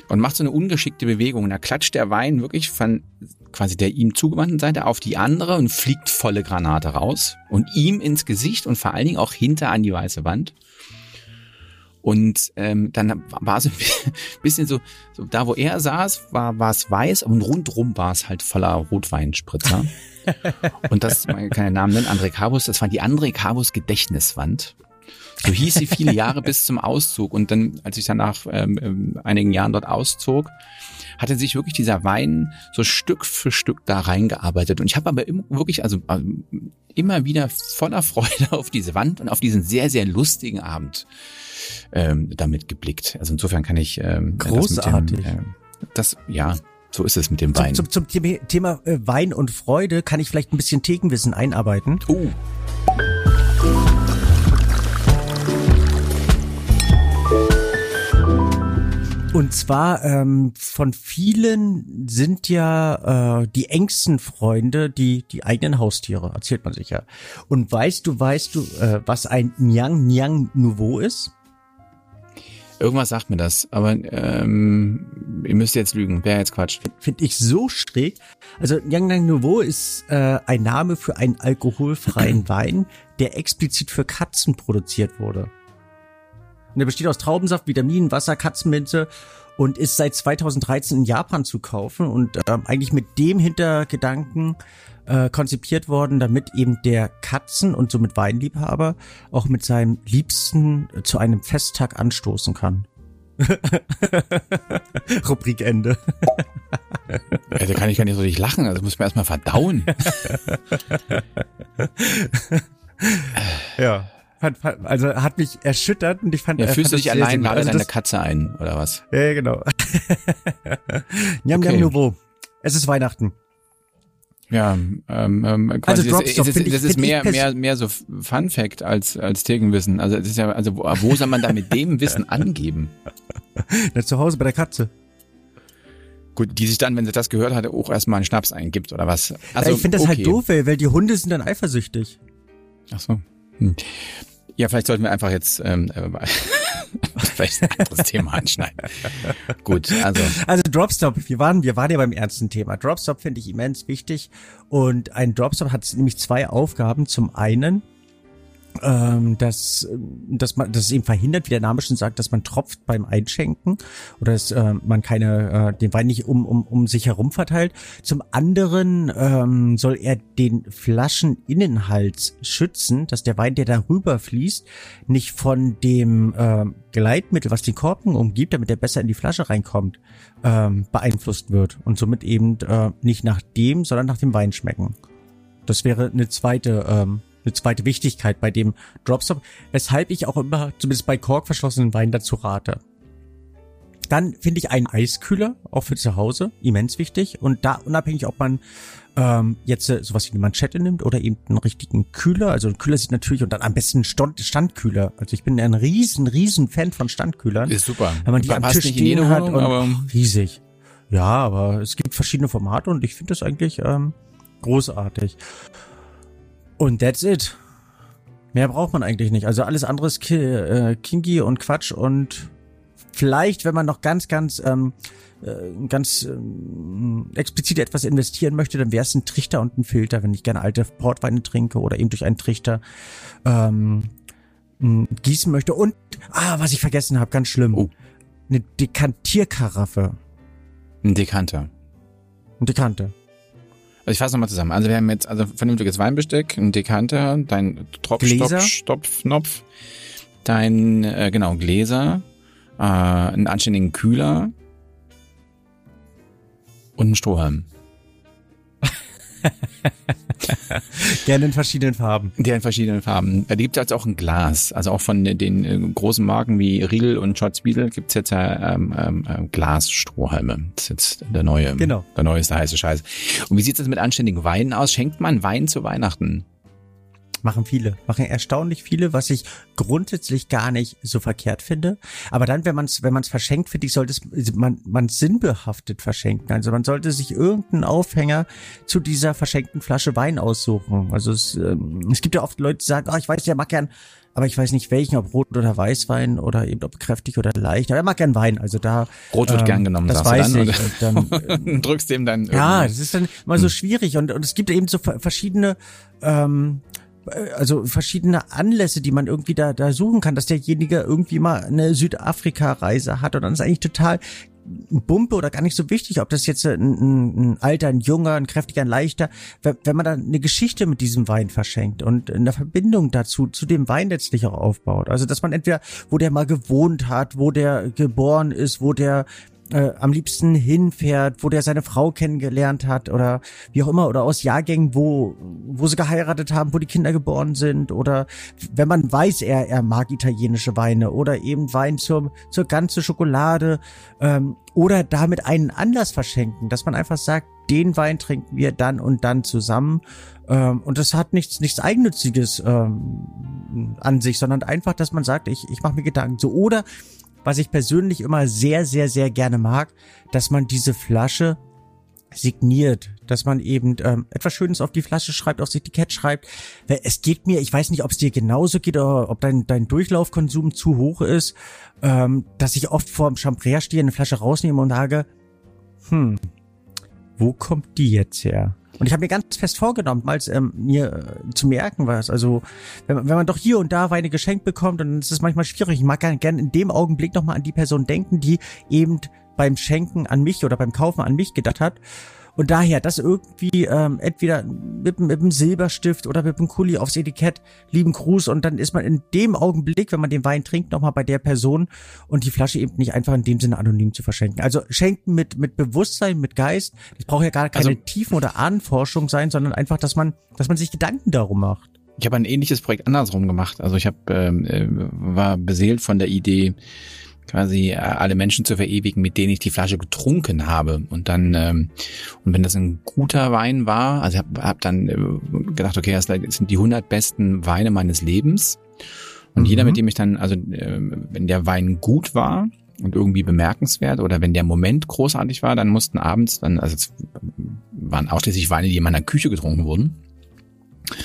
und macht so eine ungeschickte Bewegung. Und da klatscht der Wein wirklich von quasi der ihm zugewandten Seite auf die andere und fliegt volle Granate raus und ihm ins Gesicht und vor allen Dingen auch hinter an die weiße Wand. Und ähm, dann war es ein bisschen so, so, da wo er saß, war war es weiß und rundrum war es halt voller Rotweinspritzer. und das, man kann den Namen nennen, André Cabus, das war die André Cabus Gedächtniswand. So hieß sie viele Jahre bis zum Auszug. Und dann, als ich dann nach ähm, ähm, einigen Jahren dort auszog, hatte sich wirklich dieser Wein so Stück für Stück da reingearbeitet. Und ich habe aber immer, wirklich, also ähm, immer wieder voller Freude auf diese Wand und auf diesen sehr, sehr lustigen Abend ähm, damit geblickt. Also insofern kann ich ähm, Großartig. Das, dem, ähm, das ja, so ist es mit dem Zum, Wein. zum, zum Thema- Thema äh, Wein und Freude kann ich vielleicht ein bisschen Thekenwissen einarbeiten. Oh, Und zwar ähm, von vielen sind ja äh, die engsten Freunde die die eigenen Haustiere, erzählt man sich ja. Und weißt du, weißt du, äh, was ein Nyang Nyang Nouveau ist? irgendwas sagt mir das, aber ähm, ihr müsst jetzt lügen. Wäre jetzt Quatsch. Finde ich so schräg. Also Nyang Nyang Nouveau ist äh, ein Name für einen alkoholfreien Wein, der explizit für Katzen produziert wurde. Und der besteht aus Traubensaft, Vitaminen, Wasser, Katzenminze und ist seit 2013 in Japan zu kaufen und ähm, eigentlich mit dem Hintergedanken äh, konzipiert worden, damit eben der Katzen- und somit Weinliebhaber auch mit seinem Liebsten zu einem Festtag anstoßen kann. Rubrik Ende. Ja, da kann ich gar nicht so richtig lachen. Also muss man erstmal verdauen. Ja. Fand, fand, also hat mich erschüttert und ich fand. Ja, äh, fühlst du fand dich es sehr, allein, lade gut. deine also Katze ein, oder was? das, Ja, genau. Nyam Okay. Nyam Nouveau. Es ist Weihnachten. Ja, ähm, ähm, Also quasi, das, Dropstop das, ich- das ist mehr, mehr, mehr so Fun Fact als, als Thekenwissen. Also, es ist ja, also, wo, wo soll man da mit dem Wissen angeben? Na, zu Hause bei der Katze. Gut, die sich dann, wenn sie das gehört hat, auch erstmal einen Schnaps eingibt, oder was? Also, ich finde das okay. halt doof, weil, weil die Hunde sind dann eifersüchtig. Ach so. Hm. Ja, vielleicht sollten wir einfach jetzt, ähm, äh, vielleicht ein anderes Thema anschneiden. Gut, also, Also Dropstop, wir waren, wir waren ja beim ernsten Thema. Dropstop finde ich immens wichtig und ein Dropstop hat nämlich zwei Aufgaben. Zum einen, ähm, dass, dass man, dass es eben verhindert, wie der Name schon sagt, dass man tropft beim Einschenken oder dass äh, man keine, äh, den Wein nicht um, um, um sich herum verteilt. Zum anderen ähm, soll er den Flascheninhalt schützen, dass der Wein, der darüber fließt, nicht von dem ähm, Gleitmittel, was den Korken umgibt, damit er besser in die Flasche reinkommt, ähm, beeinflusst wird und somit eben äh, nicht nach dem, sondern nach dem Wein schmecken. Das wäre eine zweite, ähm, eine zweite Wichtigkeit bei dem Dropstop, weshalb ich auch immer, zumindest bei korkverschlossenen Weinen dazu rate. Dann finde ich einen Eiskühler, auch für zu Hause, immens wichtig. Und da unabhängig, ob man ähm, jetzt äh, sowas wie eine Manschette nimmt oder eben einen richtigen Kühler. Also ein Kühler sieht natürlich und dann am besten Stand, Standkühler. Also ich bin ein riesen, riesen Fan von Standkühlern. ist super. Wenn man die am Tisch stehen hat Wohnung, und aber riesig. Ja, aber es gibt verschiedene Formate und ich finde das eigentlich ähm, großartig. Und that's it. Mehr braucht man eigentlich nicht. Also alles andere ist ki äh, kinky und Quatsch und vielleicht, wenn man noch ganz, ganz, ähm, äh, ganz ähm, explizit etwas investieren möchte, dann wäre es ein Trichter und ein Filter, wenn ich gerne alte Portweine trinke oder eben durch einen Trichter ähm, gießen möchte. Und, ah, was ich vergessen habe, ganz schlimm. Oh. Eine Dekantierkaraffe. Ein Dekanter. Ein Dekanter. Also ich fasse nochmal zusammen. Also wir haben jetzt also vernünftiges Weinbesteck, ein Dekanter, dein Tropfstopf, dein, äh, genau, Gläser, äh, einen anständigen Kühler und einen Strohhalm. Gerne in verschiedenen Farben. Der in verschiedenen Farben. Da gibt es jetzt auch ein Glas. Also auch von den äh, großen Marken wie Riedel und Schotz Beadle gibt es jetzt ähm, ähm, äh, Glasstrohhalme. Das ist jetzt der neue, genau. der neueste heiße Scheiß. Und wie sieht es mit anständigen Weinen aus? Schenkt man Wein zu Weihnachten? Machen viele, machen erstaunlich viele, was ich grundsätzlich gar nicht so verkehrt finde. Aber dann, wenn man es, wenn man es verschenkt, finde ich, sollte es man, man sinnbehaftet verschenken. Also man sollte sich irgendeinen Aufhänger zu dieser verschenkten Flasche Wein aussuchen. Also es, ähm, es gibt ja oft Leute, die sagen, oh, ich weiß, der mag gern, aber ich weiß nicht welchen, ob Rot oder Weißwein oder eben ob kräftig oder leicht. Aber er mag gern Wein, also da. Rot wird ähm, gern genommen, das weiß dann, ich. Und dann drückst dem dann. Ja, das ist dann immer so hm. schwierig und, und es gibt eben so verschiedene ähm, also verschiedene Anlässe, die man irgendwie da, da suchen kann, dass derjenige irgendwie mal eine Südafrika-Reise hat und dann ist eigentlich total Bumpe oder gar nicht so wichtig, ob das jetzt ein, ein alter, ein junger, ein kräftiger, ein leichter, wenn man dann eine Geschichte mit diesem Wein verschenkt und eine Verbindung dazu, zu dem Wein letztlich auch aufbaut. Also, dass man entweder, wo der mal gewohnt hat, wo der geboren ist, wo der äh, am liebsten hinfährt, wo der seine Frau kennengelernt hat oder wie auch immer oder aus Jahrgängen, wo wo sie geheiratet haben, wo die Kinder geboren sind oder wenn man weiß, er er mag italienische Weine oder eben Wein zur zur ganze Schokolade ähm, oder damit einen Anlass verschenken, dass man einfach sagt, den Wein trinken wir dann und dann zusammen. Ähm, und das hat nichts nichts eigennütziges ähm, an sich, sondern einfach, dass man sagt, ich ich mache mir Gedanken. So oder was ich persönlich immer sehr, sehr, sehr gerne mag, dass man diese Flasche signiert, dass man eben ähm, etwas Schönes auf die Flasche schreibt, aufs Etikett schreibt. Es geht mir, ich weiß nicht, ob es dir genauso geht oder ob dein, dein Durchlaufkonsum zu hoch ist, ähm, dass ich oft vor dem Champrère stehe, eine Flasche rausnehme und sage, hm, wo kommt die jetzt her? Und ich habe mir ganz fest vorgenommen, mal ähm, mir äh, zu merken, was. Also, wenn, wenn man doch hier und da Weine geschenkt bekommt, dann ist es manchmal schwierig. Ich mag gerne gern in dem Augenblick nochmal an die Person denken, die eben beim Schenken an mich oder beim Kaufen an mich gedacht hat. Und daher, das irgendwie ähm, entweder mit, mit einem Silberstift oder mit einem Kuli aufs Etikett, lieben Gruß. Und dann ist man in dem Augenblick, wenn man den Wein trinkt, nochmal bei der Person und die Flasche eben nicht einfach in dem Sinne anonym zu verschenken. Also schenken mit, mit Bewusstsein, mit Geist. Das braucht ja gar keine also, Tiefen- oder Ahnenforschung sein, sondern einfach, dass man, dass man sich Gedanken darum macht. Ich habe ein ähnliches Projekt andersrum gemacht. Also ich habe ähm, äh, war beseelt von der Idee, quasi äh, alle Menschen zu verewigen, mit denen ich die Flasche getrunken habe. Und dann, ähm, und wenn das ein guter Wein war, also habe hab dann äh, gedacht, okay, das sind die 100 besten Weine meines Lebens. Und mhm. jeder, mit dem ich dann, also äh, wenn der Wein gut war und irgendwie bemerkenswert oder wenn der Moment großartig war, dann mussten abends dann, also es waren ausschließlich Weine, die in meiner Küche getrunken wurden,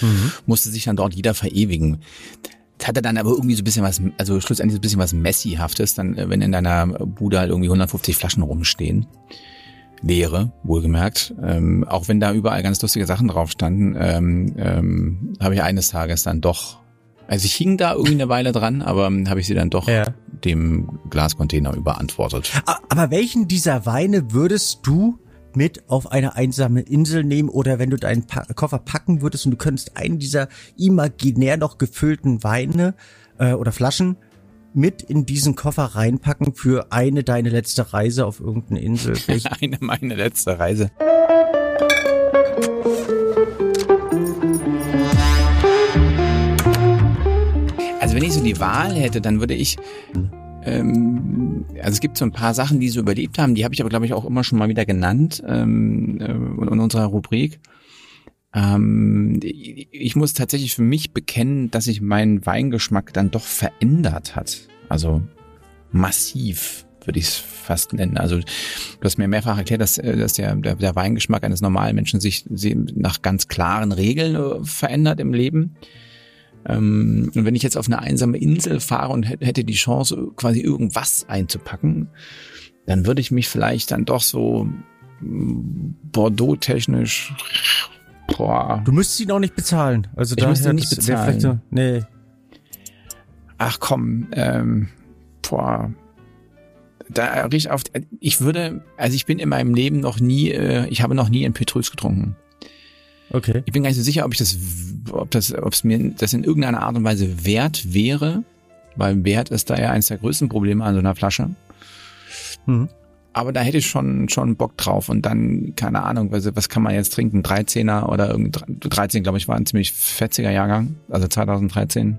mhm. musste sich dann dort jeder verewigen. Das hatte dann aber irgendwie so ein bisschen was, also schlussendlich so ein bisschen was Messihaftes, dann, äh, wenn in deiner Bude halt irgendwie 150 Flaschen rumstehen. Leere, wohlgemerkt. Ähm, auch wenn da überall ganz lustige Sachen drauf standen, ähm, ähm, habe ich eines Tages dann doch, also ich hing da irgendwie eine Weile dran, aber ähm, habe ich sie dann doch ja. dem Glascontainer überantwortet. Aber welchen dieser Weine würdest du mit auf eine einsame Insel nehmen oder wenn du deinen pa Koffer packen würdest und du könntest einen dieser imaginär noch gefüllten Weine äh, oder Flaschen mit in diesen Koffer reinpacken für eine deine letzte Reise auf irgendeine Insel. eine meine letzte Reise. Also wenn ich so die Wahl hätte, dann würde ich ähm, also es gibt so ein paar Sachen, die so überlebt haben, die habe ich aber, glaube ich, auch immer schon mal wieder genannt ähm, äh, in unserer Rubrik. Ähm, ich muss tatsächlich für mich bekennen, dass sich mein Weingeschmack dann doch verändert hat. Also massiv würde ich es fast nennen. Also du hast mir mehrfach erklärt, dass, äh, dass der, der, der Weingeschmack eines normalen Menschen sich nach ganz klaren Regeln äh, verändert im Leben. Ähm, und wenn ich jetzt auf eine einsame Insel fahre und hätte die Chance, quasi irgendwas einzupacken, dann würde ich mich vielleicht dann doch so mm, Bordeaux-technisch. Boah. Du müsstest ihn auch nicht bezahlen. Also ich müsste ihn nicht bezahlen. So, nee. Ach komm, ähm, boah. Da riecht auf. Ich würde, also ich bin in meinem Leben noch nie, äh, ich habe noch nie ein Petrus getrunken. Okay. Ich bin gar nicht so sicher, ob ich das, ob das, ob es mir das in irgendeiner Art und Weise wert wäre, weil Wert ist da ja eines der größten Probleme an so einer Flasche. Mhm. Aber da hätte ich schon, schon Bock drauf und dann, keine Ahnung, was, was kann man jetzt trinken? 13er oder irgend 13, glaube ich, war ein ziemlich fetziger Jahrgang, also 2013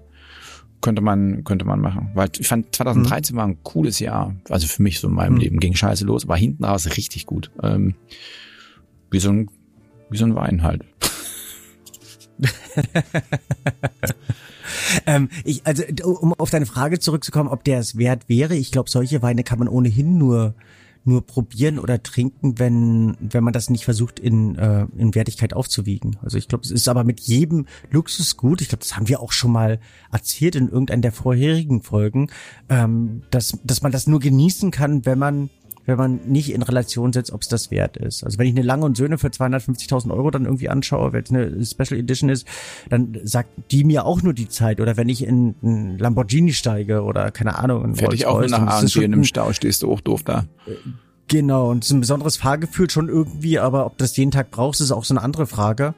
könnte man, könnte man machen. Weil ich fand 2013 mhm. war ein cooles Jahr. Also für mich so in meinem mhm. Leben ging scheiße los, aber hinten raus richtig gut. Ähm, wie so ein, wie so ein Wein halt. ähm, ich, also, um auf deine Frage zurückzukommen, ob der es wert wäre, ich glaube, solche Weine kann man ohnehin nur nur probieren oder trinken, wenn wenn man das nicht versucht in äh, in Wertigkeit aufzuwiegen. Also ich glaube, es ist aber mit jedem Luxusgut. Ich glaube, das haben wir auch schon mal erzählt in irgendeiner der vorherigen Folgen, ähm, dass dass man das nur genießen kann, wenn man wenn man nicht in Relation setzt, ob es das wert ist. Also wenn ich eine Lange und Söhne für 250.000 Euro dann irgendwie anschaue, wenn es eine Special Edition ist, dann sagt die mir auch nur die Zeit. Oder wenn ich in ein Lamborghini steige oder keine Ahnung. Fährt dich auch nur nach Arndt in einem Stau, stehst du auch doof da. Genau, und es ist ein besonderes Fahrgefühl schon irgendwie, aber ob das jeden Tag brauchst, ist auch so eine andere Frage.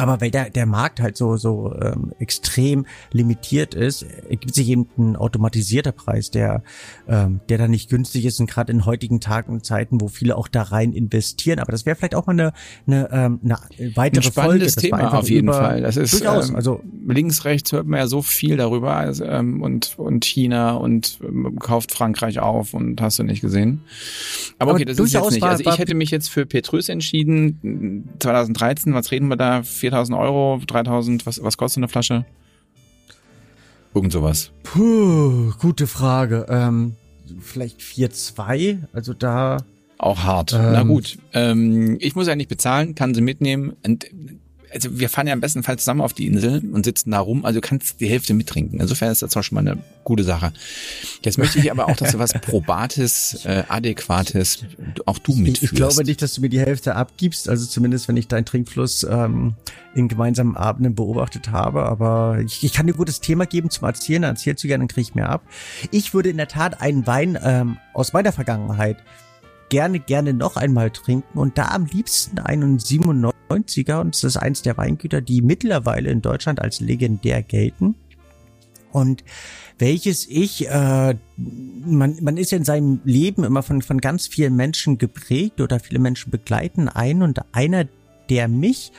Aber weil der, der Markt halt so, so ähm, extrem limitiert ist, ergibt sich eben ein automatisierter Preis, der, ähm, der dann nicht günstig ist und gerade in heutigen Tagen und Zeiten, wo viele auch da rein investieren. Aber das wäre vielleicht auch mal eine, eine, ähm, eine weitere ein spannendes Folge. Thema auf jeden Fall. Das ist durchaus, ähm, also links, rechts hört man ja so viel darüber also, ähm, und, und China und ähm, kauft Frankreich auf und hast du nicht gesehen. Aber, aber okay, das ist jetzt nicht. Also ich hätte mich jetzt für Petrus entschieden. 2013, was reden wir da? 4000 Euro, 3000, was, was kostet eine Flasche? Irgend sowas. Puh, gute Frage. Ähm, vielleicht 4,2, also da. Auch hart. Ähm, Na gut. Ähm, ich muss ja nicht bezahlen, kann sie mitnehmen. Und also wir fahren ja am besten Fall zusammen auf die Insel und sitzen da rum, also du kannst die Hälfte mittrinken. Insofern ist das auch schon mal eine gute Sache. Jetzt möchte ich aber auch, dass du was Probates, äh, Adäquates auch du mitführst. Ich, ich glaube nicht, dass du mir die Hälfte abgibst, also zumindest wenn ich deinen Trinkfluss ähm, in gemeinsamen Abenden beobachtet habe, aber ich, ich kann dir ein gutes Thema geben zum Erzählen, dann erzählst du gerne, dann krieg ich mehr ab. Ich würde in der Tat einen Wein ähm, aus meiner Vergangenheit gerne, gerne noch einmal trinken und da am liebsten einen 97er und das ist eins der Weingüter, die mittlerweile in Deutschland als legendär gelten. Und welches ich, äh, man, man ist ja in seinem Leben immer von, von ganz vielen Menschen geprägt oder viele Menschen begleiten ein und einer, der mich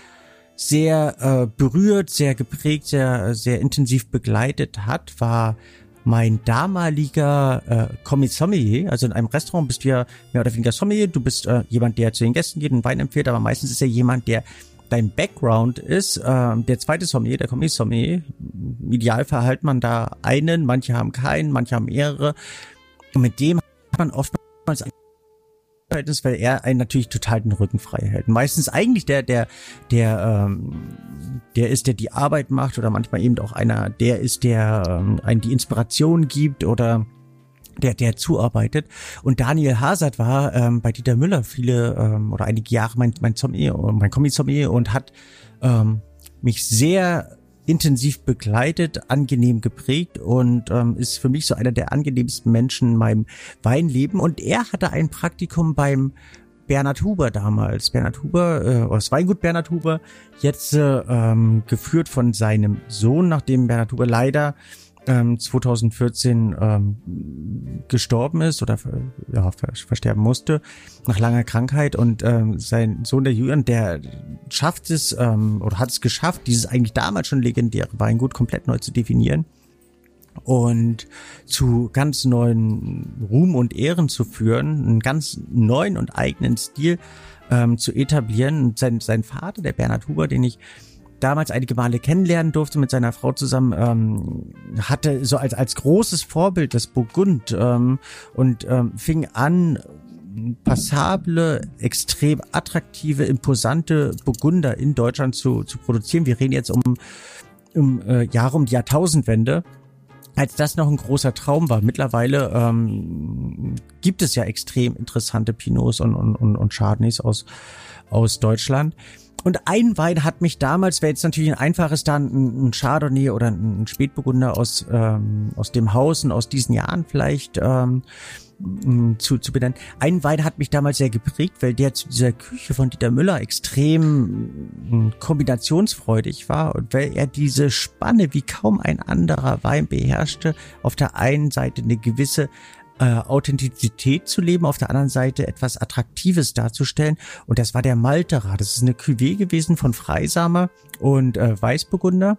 sehr äh, berührt, sehr geprägt, sehr, sehr intensiv begleitet hat, war mein damaliger äh, Commis-Sommelier, also in einem Restaurant bist du ja mehr oder weniger Sommelier, du bist äh, jemand, der zu den Gästen geht und Wein empfiehlt, aber meistens ist er jemand, der dein Background ist, äh, der zweite Sommelier, der Commis-Sommelier. Im Idealfall halt man da einen, manche haben keinen, manche haben mehrere. Und mit dem hat man oftmals ist, weil er einen natürlich total den Rücken frei hält. Meistens eigentlich der, der, der, ähm, der ist, der die Arbeit macht oder manchmal eben auch einer, der ist, der ähm, einen die Inspiration gibt oder der, der zuarbeitet. Und Daniel Hazard war ähm, bei Dieter Müller viele ähm, oder einige Jahre mein, mein Sommelier, mein Kommi-Sommelier und hat ähm, mich sehr intensiv begleitet, angenehm geprägt und ähm, ist für mich so einer der angenehmsten Menschen in meinem Weinleben. Und er hatte ein Praktikum beim Bernhard Huber damals. Bernhard Huber, äh, das Weingut Bernhard Huber, jetzt äh, ähm, geführt von seinem Sohn, nachdem Bernhard Huber leider ähm, 2014 ähm, gestorben ist oder ja, versterben musste nach langer Krankheit und ähm, sein Sohn der Julian, der schafft es ähm, oder hat es geschafft, dieses eigentlich damals schon legendäre Weingut komplett neu zu definieren und zu ganz neuen Ruhm und Ehren zu führen, einen ganz neuen und eigenen Stil ähm, zu etablieren. Sein, sein Vater, der Bernhard Huber, den ich damals einige Male kennenlernen durfte mit seiner Frau zusammen, ähm, hatte so als, als großes Vorbild das Burgund ähm, und ähm, fing an, passable, extrem attraktive, imposante Burgunder in Deutschland zu, zu produzieren. Wir reden jetzt um im äh, Jahr um die Jahrtausendwende, als das noch ein großer Traum war. Mittlerweile ähm, gibt es ja extrem interessante Pinots und, und, und, und Chardonnays aus, aus Deutschland. Und ein Wein hat mich damals, wäre jetzt natürlich ein einfaches dann ein, Chardonnay oder ein Spätburgunder aus, ähm, aus dem Haus und aus diesen Jahren vielleicht ähm, zu, zu benennen. Ein Wein hat mich damals sehr geprägt, weil der zu dieser Küche von Dieter Müller extrem kombinationsfreudig war und weil er diese Spanne wie kaum ein anderer Wein beherrschte. Auf der einen Seite eine gewisse äh, Authentizität zu leben, auf der anderen Seite etwas Attraktives darzustellen. Und das war der Malterer. Das ist eine Cuvée gewesen von Freisamer und äh, Weißburgunder.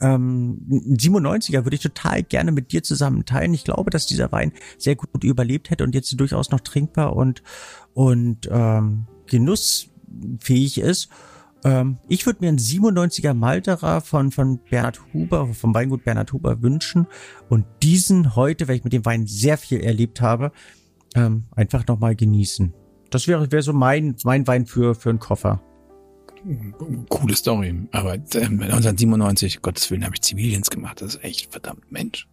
Ähm, 97er würde ich total gerne mit dir zusammen teilen. Ich glaube, dass dieser Wein sehr gut überlebt hätte und jetzt durchaus noch trinkbar und, und ähm, genussfähig ist. Ähm, ich würde mir einen 97er Malterer von, von Bernhard Huber, vom Weingut Bernhard Huber wünschen und diesen heute, weil ich mit dem Wein sehr viel erlebt habe, ähm, einfach nochmal genießen. Das wäre, wäre so mein, mein Wein für, für einen Koffer. Coole Story. Aber äh, 1997, Gottes Willen, habe ich Zivildienst gemacht. Das ist echt verdammt Mensch.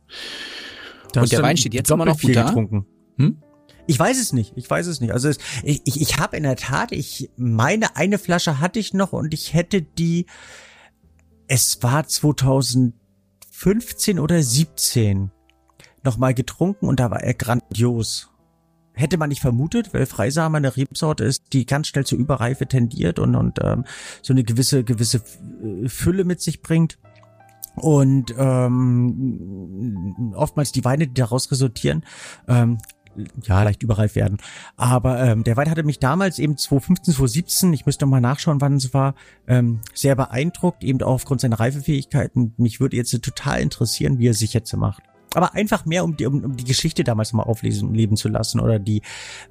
Das und der Wein steht jetzt immer noch gut da? Getrunken. Hm? Ich weiß es nicht. Ich weiß es nicht. Also es, ich, ich, ich habe in der Tat, ich meine, eine Flasche hatte ich noch und ich hätte die. Es war 2015 oder 17 nochmal getrunken und da war er grandios. Hätte man nicht vermutet, weil Freisamer eine Rebsorte ist, die ganz schnell zur Überreife tendiert und, und ähm, so eine gewisse, gewisse Fülle mit sich bringt. Und ähm, oftmals die Weine, die daraus resultieren, ähm, ja, leicht überreif werden. Aber ähm, der Wein hatte mich damals eben 2015, 2017, ich müsste mal nachschauen, wann es war, ähm, sehr beeindruckt, eben auch aufgrund seiner Reifefähigkeiten. Mich würde jetzt total interessieren, wie er sich jetzt macht. Aber einfach mehr, um die, um, um die Geschichte damals mal auflesen, leben zu lassen oder die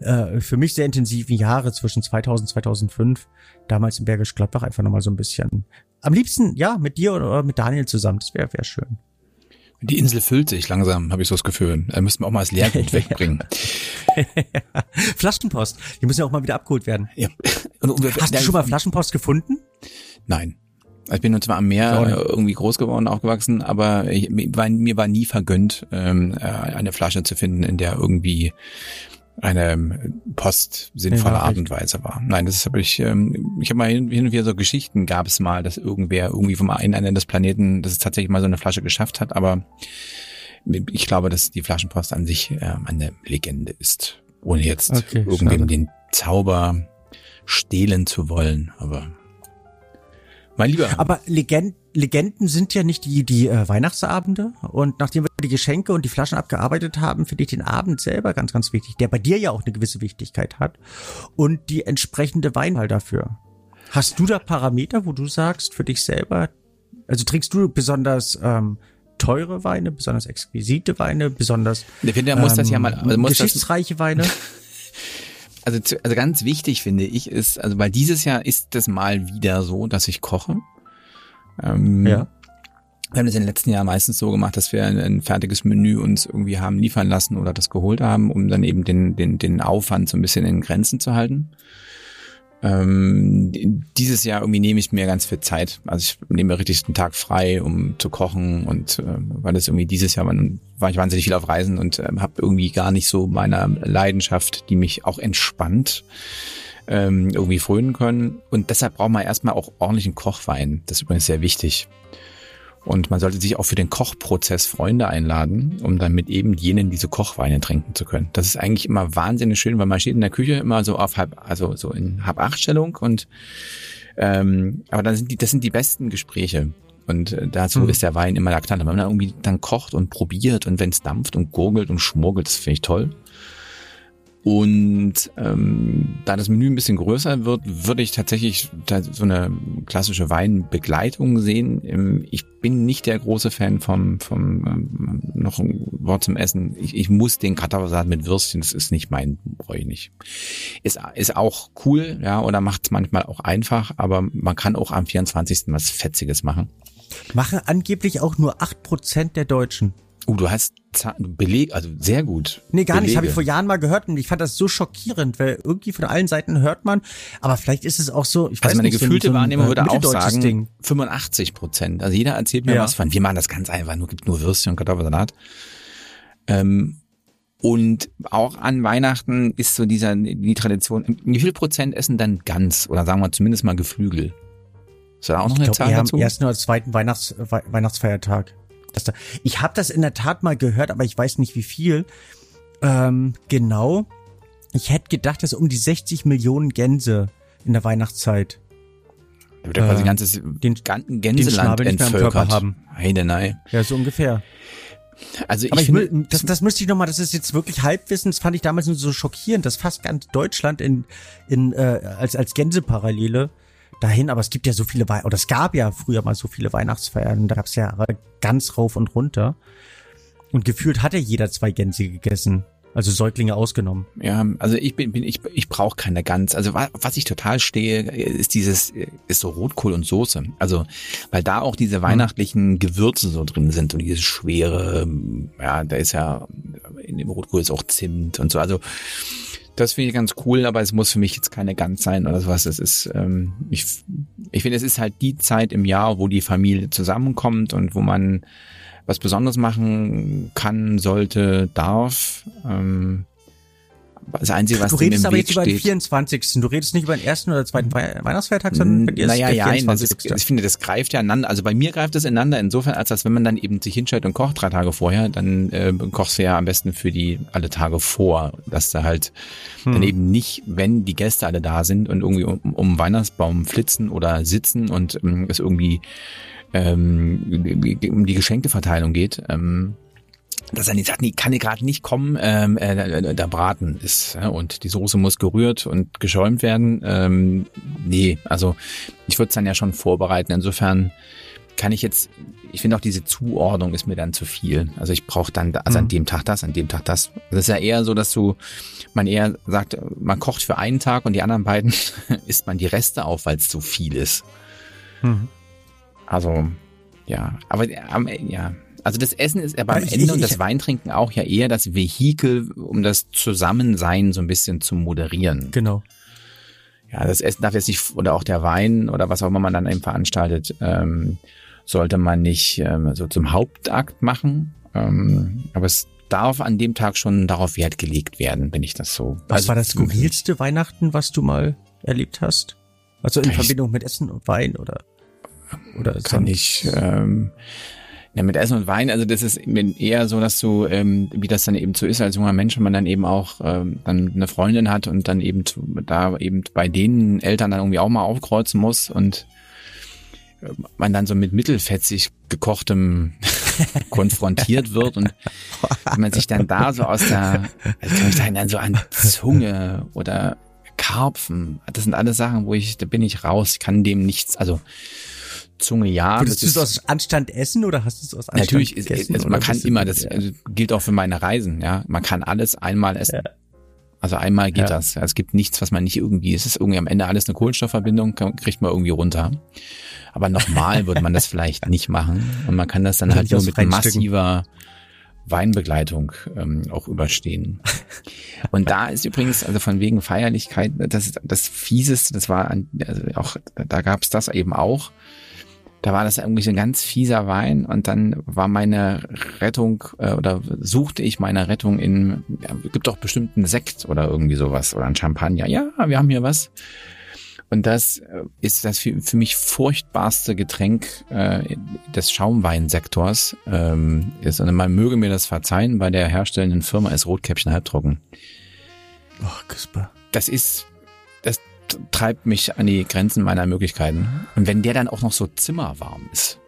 äh, für mich sehr intensiven Jahre zwischen 2000 und 2005, damals im Bergisch Gladbach, einfach nochmal so ein bisschen. Am liebsten, ja, mit dir oder mit Daniel zusammen, das wäre wär schön. Die Insel füllt sich langsam, habe ich so das Gefühl. Da müssten wir auch mal das Leergut wegbringen. Flaschenpost, die müssen ja auch mal wieder abgeholt werden. Ja. Und, und, Hast du schon mal Flaschenpost gefunden? Nein. Ich bin zwar am Meer äh, irgendwie groß geworden, aufgewachsen, aber ich, mir, war, mir war nie vergönnt, ähm, äh, eine Flasche zu finden, in der irgendwie eine ähm, Post sinnvolle ja, Art und Weise war. Nein, das habe ich, ähm, ich habe mal hin, hin und wieder so Geschichten gab es mal, dass irgendwer irgendwie vom einen Ende des Planeten, dass es tatsächlich mal so eine Flasche geschafft hat, aber ich glaube, dass die Flaschenpost an sich ähm, eine Legende ist, ohne jetzt okay, irgendwem den Zauber stehlen zu wollen, aber mein Lieber. Aber Legend, Legenden sind ja nicht die, die äh, Weihnachtsabende. Und nachdem wir die Geschenke und die Flaschen abgearbeitet haben, finde ich den Abend selber ganz, ganz wichtig, der bei dir ja auch eine gewisse Wichtigkeit hat. Und die entsprechende Weinwahl dafür. Hast du da Parameter, wo du sagst, für dich selber, also trinkst du besonders ähm, teure Weine, besonders exquisite Weine, besonders ich finde, muss ähm, das ja mal, also muss geschichtsreiche das, Weine? Also, also ganz wichtig finde ich ist, also weil dieses Jahr ist es mal wieder so, dass ich koche. Ähm, ja. Wir haben das in den letzten Jahren meistens so gemacht, dass wir ein fertiges Menü uns irgendwie haben liefern lassen oder das geholt haben, um dann eben den, den, den Aufwand so ein bisschen in Grenzen zu halten. Ähm, dieses Jahr irgendwie nehme ich mir ganz viel Zeit. Also ich nehme mir richtig einen Tag frei, um zu kochen und äh, weil das irgendwie dieses Jahr war, war ich wahnsinnig viel auf Reisen und äh, habe irgendwie gar nicht so meiner Leidenschaft, die mich auch entspannt, ähm, irgendwie frönen können. Und deshalb braucht man erstmal auch ordentlichen Kochwein. Das ist übrigens sehr wichtig. Und man sollte sich auch für den Kochprozess Freunde einladen, um dann mit eben jenen diese Kochweine trinken zu können. Das ist eigentlich immer wahnsinnig schön, weil man steht in der Küche immer so auf halb, also so in halb acht Stellung und ähm, aber dann sind die, das sind die besten Gespräche. Und äh, dazu mhm. ist der Wein immer laktant. Wenn man dann irgendwie dann kocht und probiert und wenn es dampft und gurgelt und schmuggelt, das finde ich toll. Und ähm, da das Menü ein bisschen größer wird, würde ich tatsächlich so eine klassische Weinbegleitung sehen. Ähm, ich bin nicht der große Fan vom, vom ähm, noch ein Wort zum Essen. Ich, ich muss den Kartoffelsalat mit Würstchen, das ist nicht mein, brauche ich nicht. Ist, ist auch cool, ja, oder macht es manchmal auch einfach, aber man kann auch am 24. was Fetziges machen. Machen angeblich auch nur acht Prozent der Deutschen. Oh, du hast Beleg, also sehr gut. Nee, gar Belege. nicht. Habe ich vor Jahren mal gehört und ich fand das so schockierend, weil irgendwie von allen Seiten hört man, aber vielleicht ist es auch so, ich also weiß meine nicht, gefühlte so ein, Wahrnehmung würde auch sagen Ding. 85 Prozent. Also jeder erzählt mir Ja. was von. Wir machen das ganz einfach, nur gibt nur Würstchen und Kartoffelsalat. Ähm, und auch an Weihnachten ist so dieser die Tradition. Wie viel Prozent essen dann Gans oder sagen wir zumindest mal Geflügel? Ist da auch noch Ich eine glaube Zahl dazu? am ersten oder zweiten Weihnachts, We Weihnachtsfeiertag. Das da, ich habe das in der Tat mal gehört, aber ich weiß nicht wie viel. Ähm, genau. Ich hätte gedacht, dass um die 60 Millionen Gänse in der Weihnachtszeit Da wird ja quasi äh, ganzes den- ganzen den Gänseland im entvölkert. Haben. Hey, nein. Ja, so ungefähr. Also ich, ich, finde, mü- das, das müsste ich nochmal, das ist jetzt wirklich Halbwissen, das fand ich damals nur so schockierend, dass fast ganz Deutschland in, in äh, als, als Gänseparallele dahin, aber es gibt ja so viele, Wei oder es gab ja früher mal so viele Weihnachtsfeiern, da gab's ja ganz rauf und runter. Und gefühlt hatte jeder zwei Gänse gegessen. Also Säuglinge ausgenommen. Ja, also ich bin, bin ich, ich brauche keine Gans. Also wa- was ich total stehe, ist dieses, ist so Rotkohl und Soße. Also weil da auch diese weihnachtlichen Gewürze so drin sind und dieses schwere, ja, da ist ja in dem Rotkohl ist auch Zimt und so. Also das finde ich ganz cool, aber es muss für mich jetzt keine Gans sein oder sowas. Es ist, ähm, ich, ich finde, es ist halt die Zeit im Jahr, wo die Familie zusammenkommt und wo man was Besonderes machen kann, sollte, darf. Ähm, das Einzige, was du redest aber Weg jetzt über den steht. 24. Du redest nicht über den ersten oder zweiten Wei- Weihnachtsfeiertag, sondern dir ist naja, der ja, das 24. ist, ich finde, das greift ja ineinander. Also bei mir greift es ineinander insofern, als dass wenn man dann eben sich hinstellt und kocht drei Tage vorher, dann äh, kochst du ja am besten für die alle Tage vor, dass du halt Hm. dann eben nicht, wenn die Gäste alle da sind und irgendwie um, um den Weihnachtsbaum flitzen oder sitzen und ähm, es irgendwie ähm, um die Geschenkeverteilung geht, ähm, dass er nicht sagt, nee, kann gerade nicht kommen, ähm, äh, der Braten ist ja, und die Soße muss gerührt und geschäumt werden. Ähm, nee, also ich würde es dann ja schon vorbereiten. Insofern kann ich jetzt, ich finde auch diese Zuordnung ist mir dann zu viel. Also ich brauche dann, also an Mhm. dem Tag das, an dem Tag das. Das ist ja eher so, dass du, man eher sagt, man kocht für einen Tag und die anderen beiden isst man die Reste auf, weil es zu viel ist. Hm. Also, ja, aber am ja. Also das Essen ist aber am Ich- Ende ich- und das ich- Weintrinken auch ja eher das Vehikel, um das Zusammensein so ein bisschen zu moderieren. Genau. Ja, das Essen darf jetzt nicht, oder auch der Wein oder was auch immer man dann eben veranstaltet, ähm, sollte man nicht ähm, so zum Hauptakt machen. Ähm, aber es darf an dem Tag schon darauf Wert gelegt werden, wenn ich das so. Was also, war das skurrilste Weihnachten, was du mal erlebt hast? Also in Verbindung mit Essen und Wein oder oder kann sonst? ich ähm, ja mit Essen und Wein, also das ist eher so, dass du, ähm, wie das dann eben so ist als junger Mensch, wenn man dann eben auch ähm, dann eine Freundin hat und dann eben zu, da eben bei den Eltern dann irgendwie auch mal aufkreuzen muss und äh, man dann so mit mittelfetzig gekochtem konfrontiert wird und wenn man sich dann da so aus der, also ich kann mich da dann so an Zunge oder Karpfen, das sind alles Sachen, wo ich, da bin ich raus, ich kann dem nichts, also Zunge ja. Würdest du es aus Anstand essen oder hast du es aus Anstand Natürlich, ist, gegessen? also man kann immer, das ja. also gilt auch für meine Reisen, ja. Man kann alles einmal essen. Ja. Also einmal geht Ja. das. Es gibt nichts, was man nicht irgendwie, es ist irgendwie am Ende alles eine Kohlenstoffverbindung, kriegt man irgendwie runter. Aber nochmal würde man das vielleicht nicht machen. Und man kann das dann halt nur mit massiver Weinbegleitung ähm, auch überstehen. Und da ist übrigens, also von wegen Feierlichkeit, das das Fieseste, das war an, also auch, da gab es das eben auch. Da war das irgendwie so ein ganz fieser Wein und dann war meine Rettung äh, oder suchte ich meine Rettung in, ja, gibt doch bestimmt einen Sekt oder irgendwie sowas oder ein Champagner. Ja, wir haben hier was. Und das äh, ist das für, für mich furchtbarste Getränk äh, des Schaumweinsektors. Ähm, ist, und man möge mir das verzeihen, bei der herstellenden Firma ist Rotkäppchen halbtrocken. Oh, Kasper. Das ist, treibt mich an die Grenzen meiner Möglichkeiten. Und wenn der dann auch noch so zimmerwarm ist,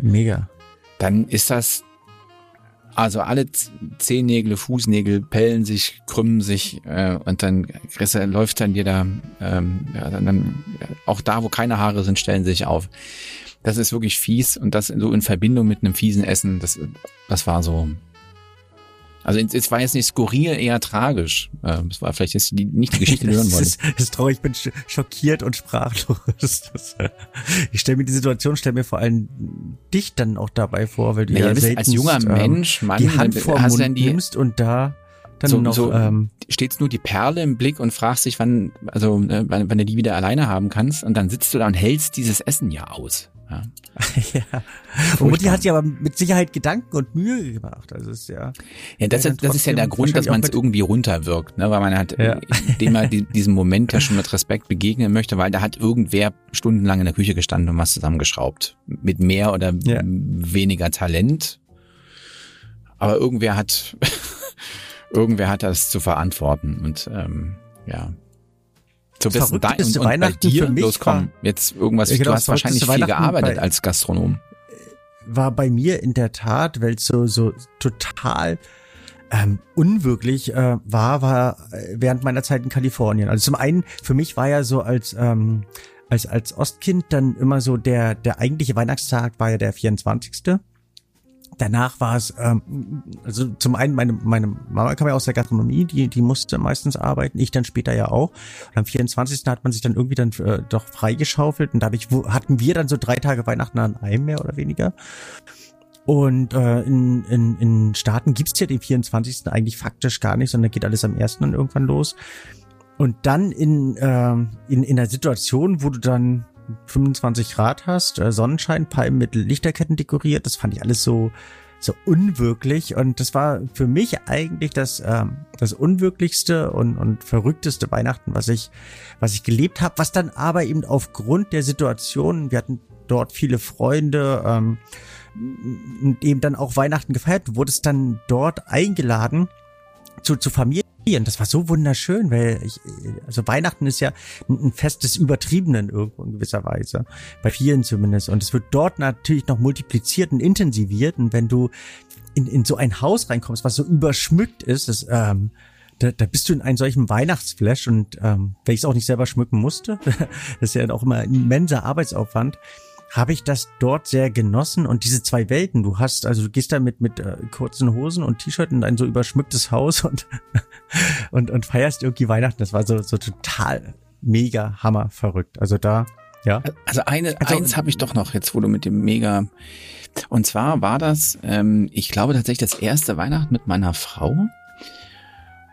Mega. dann ist das also alle Zehennägel, Fußnägel pellen sich, krümmen sich äh, und dann Chris, läuft dann da ähm, ja, dann, dann auch da, wo keine Haare sind, stellen sie sich auf. Das ist wirklich fies und das so in Verbindung mit einem fiesen Essen, das das war so Also es war jetzt nicht skurril, eher tragisch. Ähm, es war vielleicht jetzt die, nicht die Geschichte, die hören wolltest. Das ist traurig, ich bin schockiert und sprachlos. Das, äh, ich stelle mir die Situation, stelle mir vor allem dich dann auch dabei vor, weil du naja, ja bist als junger ähm, Mensch, Mann, die Hand vor hast Mund die, nimmst und da dann so, noch so ähm, stets nur die Perle im Blick und fragst dich, wann, also äh, wann, wann du die wieder alleine haben kannst und dann sitzt du da und hältst dieses Essen ja aus. Ja. ja. Und Mutti hat sich aber mit Sicherheit Gedanken und Mühe gemacht. Also ist ja. Ja, das, ist, das ist ja der Grund, dass man es irgendwie runterwirkt, ne? weil man halt Ja. dem man die, diesem Moment ja schon mit Respekt begegnen möchte, weil da hat irgendwer stundenlang in der Küche gestanden und was zusammengeschraubt. Mit mehr oder Ja. weniger Talent. Aber irgendwer hat, irgendwer hat das zu verantworten und ähm, ja. So wissen dein verrückteste und, und Weihnachten für mich los komm, war- jetzt irgendwas, Ja, genau, du das hast wahrscheinlich viel gearbeitet bei- als Gastronom. war bei mir in der Tat, weil es so, so total ähm, unwirklich äh, war, war äh, während meiner Zeit in Kalifornien. Also zum einen, für mich war ja so als, ähm, als, als Ostkind dann immer so der, der eigentliche Weihnachtstag war ja der 24. Danach war es, ähm, also zum einen, meine, meine Mama kam ja aus der Gastronomie, die, die musste meistens arbeiten, ich dann später ja auch. Und am 24. hat man sich dann irgendwie dann äh, doch freigeschaufelt und dadurch hatten wir dann so drei Tage Weihnachten an einem mehr oder weniger. Und äh, in, in, in Staaten gibt's ja den 24. eigentlich faktisch gar nicht, sondern geht alles am 1. dann irgendwann los. Und dann in, ähm, in, in einer Situation, wo du dann 25 Grad hast, äh, Sonnenschein, Palmen mit Lichterketten dekoriert, das fand ich alles so, so unwirklich. Und das war für mich eigentlich das, ähm, das unwirklichste und, und verrückteste Weihnachten, was ich, was ich gelebt habe, was dann aber eben aufgrund der Situation, wir hatten dort viele Freunde, ähm, eben dann auch Weihnachten gefeiert. Du wurdest dann dort eingeladen zu, zu Familien. Das war so wunderschön, weil ich, also Weihnachten ist ja ein ein Fest des Übertriebenen irgendwo in gewisser Weise. Bei vielen zumindest. Und es wird dort natürlich noch multipliziert und intensiviert. Und wenn du in, in so ein Haus reinkommst, was so überschmückt ist, das, ähm, da, da bist du in einem solchen Weihnachtsflash und ähm, wenn ich es auch nicht selber schmücken musste, das ist ja auch immer ein immenser Arbeitsaufwand, habe ich das dort sehr genossen und diese zwei Welten. Du hast, also du gehst da mit, mit äh, kurzen Hosen und T-Shirt in ein so überschmücktes Haus und, und, und feierst irgendwie Weihnachten. Das war so, so total mega hammer verrückt. Also da, ja. Also eine, Also- eins habe ich doch noch jetzt, wo du mit dem Mega. Und zwar war das, ähm, ich glaube tatsächlich das erste Weihnachten mit meiner Frau.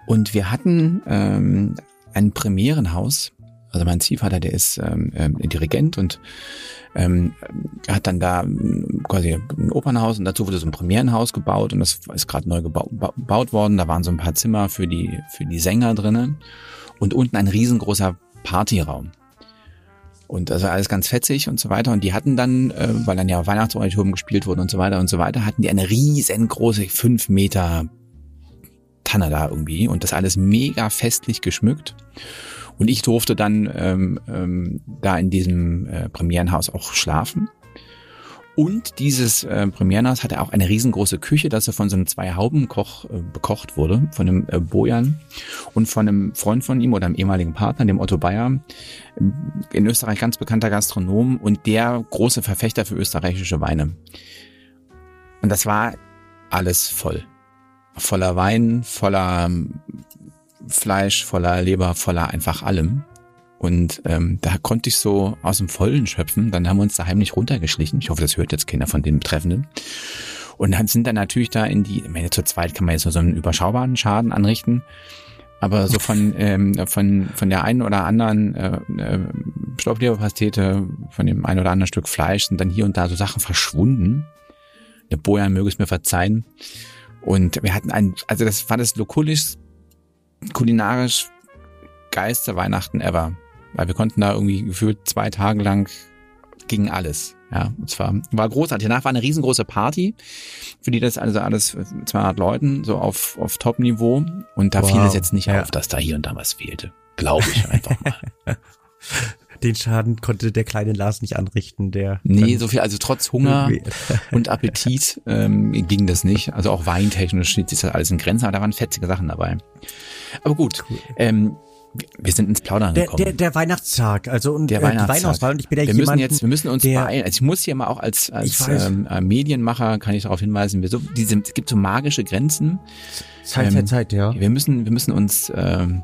Und wir hatten ähm, ein Premierenhaus. Also mein Ziehvater, der ist ähm, ähm, Dirigent und ähm, hat dann da ähm, quasi ein Opernhaus und dazu wurde so ein Premierenhaus gebaut und das ist gerade neu gebau- ba- gebaut worden. Da waren so ein paar Zimmer für die für die Sänger drinnen und unten ein riesengroßer Partyraum. Und also alles ganz fetzig und so weiter. Und die hatten dann, äh, weil dann ja Weihnachtsoratoren gespielt wurden und so weiter und so weiter, hatten die eine riesengroße fünf Meter Tanne da irgendwie und das alles mega festlich geschmückt. Und ich durfte dann ähm, ähm, da in diesem äh, Premierenhaus auch schlafen. Und dieses äh, Premierenhaus hatte auch eine riesengroße Küche, dass er von so einem Zwei-Hauben-Koch äh, bekocht wurde, von einem äh, Bojan und von einem Freund von ihm oder einem ehemaligen Partner, dem Otto Bayer, in Österreich ganz bekannter Gastronom und der große Verfechter für österreichische Weine. Und das war alles voll. Voller Wein, voller ähm, Fleisch, voller Leber, voller einfach allem. Und ähm, da konnte ich so aus dem Vollen schöpfen. Dann haben wir uns da heimlich runtergeschlichen. Ich hoffe, das hört jetzt keiner von den Betreffenden. Und dann sind dann natürlich da in die, ich meine, zu zweit kann man jetzt nur so einen überschaubaren Schaden anrichten. Aber so von, ähm, von, von der einen oder anderen äh, äh, Stoffleberpastete, von dem einen oder anderen Stück Fleisch sind dann hier und da so Sachen verschwunden. Der Bojan möge es mir verzeihen. Und wir hatten ein, also das war das lokulisch, kulinarisch geilste Weihnachten ever. Weil wir konnten da irgendwie gefühlt zwei Tage lang ging alles. Ja, und zwar war großartig. Danach war eine riesengroße Party, für die das also alles 200 Leuten so auf, auf Top-Niveau. Und da Wow. fiel es jetzt nicht Ja. auf, dass da hier und da was fehlte. Glaube ich einfach mal. Den Schaden konnte der kleine Lars nicht anrichten, der. Nee, so viel, also trotz Hunger und Appetit ähm, ging das nicht. Also auch weintechnisch steht sich das alles in Grenzen, aber da waren fetzige Sachen dabei. Aber gut, Cool. ähm, wir sind ins Plaudern der, gekommen. Der, der Weihnachtstag, also und der äh, Weihnachtstag. die Weihnachtsauswahl und ich bin ja wir jemand, müssen jetzt, wir müssen uns der, beeilen. Also ich muss hier mal auch als, als ähm, äh, Medienmacher kann ich darauf hinweisen, wir so, diese, es gibt so magische Grenzen. Zeit, ähm, Zeit, Zeit, ja. Wir müssen, wir müssen uns, ähm,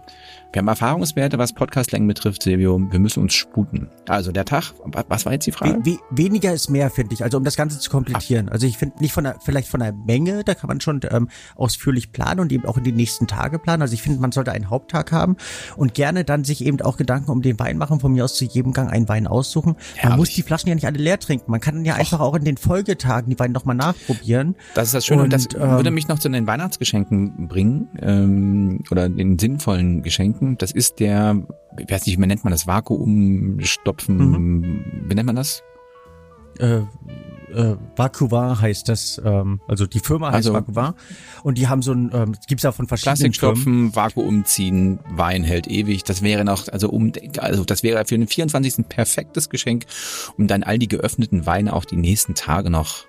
wir haben Erfahrungswerte, was Podcastlängen betrifft, Silvio. Wir müssen uns sputen. Also der Tag, wa- was war jetzt die Frage? We we weniger ist mehr, finde ich. Also um das Ganze zu komplettieren. Also ich finde nicht von der, vielleicht von der Menge, da kann man schon ähm, ausführlich planen und eben auch in die nächsten Tage planen. Also ich finde, man sollte einen Haupttag haben und gerne dann sich eben auch Gedanken um den Wein machen, von mir aus zu jedem Gang einen Wein aussuchen. Man Herrlich. muss die Flaschen ja nicht alle leer trinken. Man kann dann ja einfach auch in den Folgetagen die Weine nochmal nachprobieren. Das ist das Schöne. Und, das Und, würde ähm, mich noch zu den Weihnachtsgeschenken bringen ähm, oder den sinnvollen Geschenken. Das ist der, ich weiß nicht, wie nennt man das, Vakuumstopfen, Mhm. wie nennt man das? äh, äh, Vacuvar heißt das, ähm, also die Firma heißt Also- Vacuvar und die haben so ein, ähm, gibt's ja von verschiedenen. Plastikstopfen, Vakuum ziehen, Wein hält ewig. Das wäre noch, also um, also das wäre für den 24. ein perfektes Geschenk, um dann all die geöffneten Weine auch die nächsten Tage noch.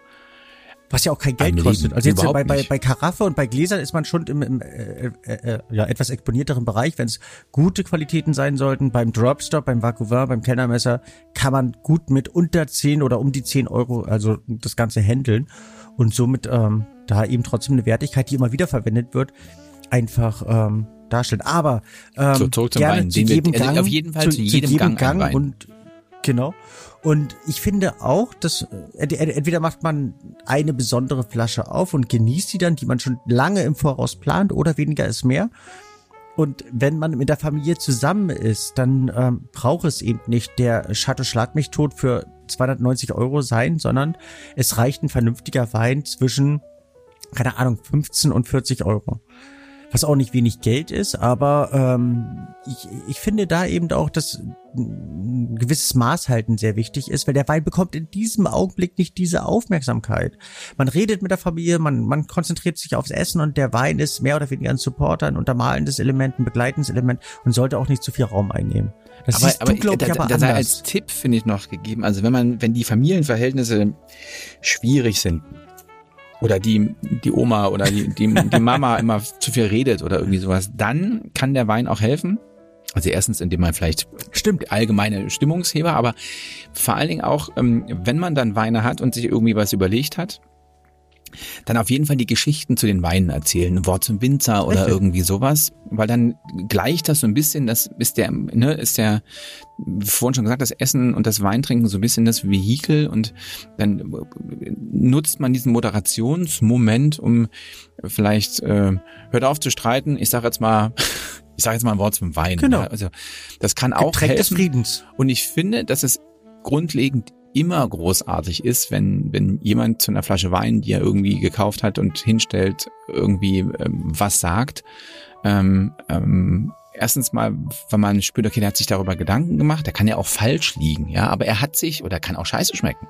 Was ja auch kein Geld kostet. Also jetzt bei, bei, bei Karaffe und bei Gläsern ist man schon im, im äh, äh, äh, ja, etwas exponierteren Bereich, wenn es gute Qualitäten sein sollten. Beim Dropstop, beim Vacuvar, beim Kellnermesser kann man gut mit unter 10 oder um die 10 Euro, also das Ganze handeln und somit ähm, da eben trotzdem eine Wertigkeit, die immer wieder verwendet wird, einfach ähm, darstellen. Aber ähm, So, gerne Wein, zu jedem also Gang, auf jeden Fall zu jedem Gang ein Wein. und genau. Und ich finde auch, dass äh, ent- entweder macht man eine besondere Flasche auf und genießt die dann, die man schon lange im Voraus plant, oder weniger ist mehr. Und wenn man mit der Familie zusammen ist, dann ähm, braucht es eben nicht der Chateau Schlag mich tot für 290 Euro sein, sondern es reicht ein vernünftiger Wein zwischen, keine Ahnung, 15 und 40 Euro. Was auch nicht wenig Geld ist, aber ähm, ich, ich finde da eben auch, dass ein gewisses Maß halten sehr wichtig ist, weil der Wein bekommt in diesem Augenblick nicht diese Aufmerksamkeit. Man redet mit der Familie, man, man konzentriert sich aufs Essen und der Wein ist mehr oder weniger ein Supporter, ein untermalendes Element, ein begleitendes Element und sollte auch nicht zu viel Raum einnehmen. Das siehst du, glaube ich, da, aber da sei als Tipp finde ich noch gegeben. Also wenn man, wenn die Familienverhältnisse schwierig sind oder die die Oma oder die die, die Mama immer zu viel redet oder irgendwie sowas, dann kann der Wein auch helfen. Also erstens, indem man vielleicht Stimmt. allgemeine Stimmungsheber, aber vor allen Dingen auch, ähm, wenn man dann Weine hat und sich irgendwie was überlegt hat, dann auf jeden Fall die Geschichten zu den Weinen erzählen, ein Wort zum Winzer oder Richtig. irgendwie sowas, weil dann gleicht das so ein bisschen, das ist der, ne, ist der, vorhin schon gesagt, das Essen und das Weintrinken so ein bisschen das Vehikel und dann nutzt man diesen Moderationsmoment, um vielleicht, äh, hört auf zu streiten, ich sage jetzt mal, ich sage jetzt mal ein Wort zum Wein. Genau. Ja, also das kann auch Getränk des helfen. Friedens. Und ich finde, dass es grundlegend immer großartig ist, wenn, wenn jemand zu einer Flasche Wein, die er irgendwie gekauft hat und hinstellt, irgendwie ähm, was sagt. Ähm, ähm, erstens mal, wenn man spürt, okay, der hat sich darüber Gedanken gemacht, der kann ja auch falsch liegen, ja, aber er hat sich, oder kann auch scheiße schmecken,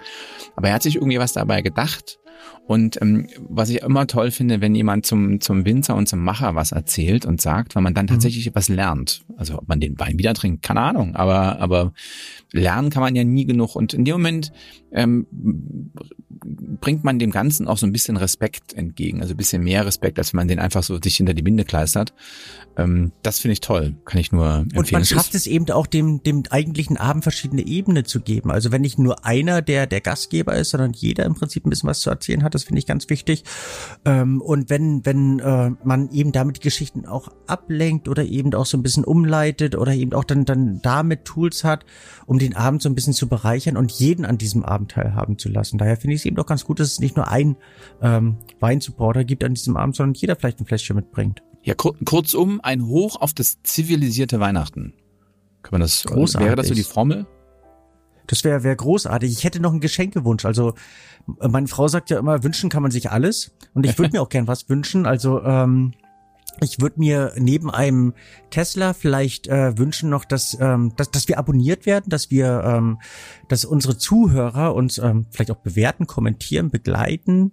aber er hat sich irgendwie was dabei gedacht. Und ähm, was ich immer toll finde, wenn jemand zum, zum Winzer und zum Macher was erzählt und sagt, weil man dann tatsächlich was lernt. Also ob man den Wein wieder trinkt, keine Ahnung, aber, aber lernen kann man ja nie genug. Und in dem Moment ähm, bringt man dem Ganzen auch so ein bisschen Respekt entgegen, also ein bisschen mehr Respekt, als wenn man den einfach so sich hinter die Binde kleistert. Ähm, das finde ich toll, kann ich nur empfehlen. Und man Es schafft es eben auch dem, dem eigentlichen Abend verschiedene Ebenen zu geben. Also wenn nicht nur einer der, der Gastgeber ist, sondern jeder im Prinzip ein bisschen was zu erzählen hat, das finde ich ganz wichtig. Ähm, und wenn, wenn äh, man eben damit die Geschichten auch ablenkt oder eben auch so ein bisschen umleitet oder eben auch dann, dann damit Tools hat, um den Abend so ein bisschen zu bereichern und jeden an diesem Abend teilhaben zu lassen. Daher finde ich es eben doch ganz gut, dass es nicht nur ein ähm, Weinsupporter gibt an diesem Abend, sondern jeder vielleicht ein Fläschchen mitbringt. Ja, kur kurzum, ein Hoch auf das zivilisierte Weihnachten. Kann man das, Großartig. wäre das so die Formel? Das wäre wär großartig. Ich hätte noch einen Geschenkewunsch. Also äh, meine Frau sagt ja immer, wünschen kann man sich alles. Und ich würde mir auch gern was wünschen. Also ähm, ich würde mir neben einem Tesla vielleicht äh, wünschen noch, dass, ähm, dass, dass wir abonniert werden, dass wir, ähm, dass unsere Zuhörer uns ähm, vielleicht auch bewerten, kommentieren, begleiten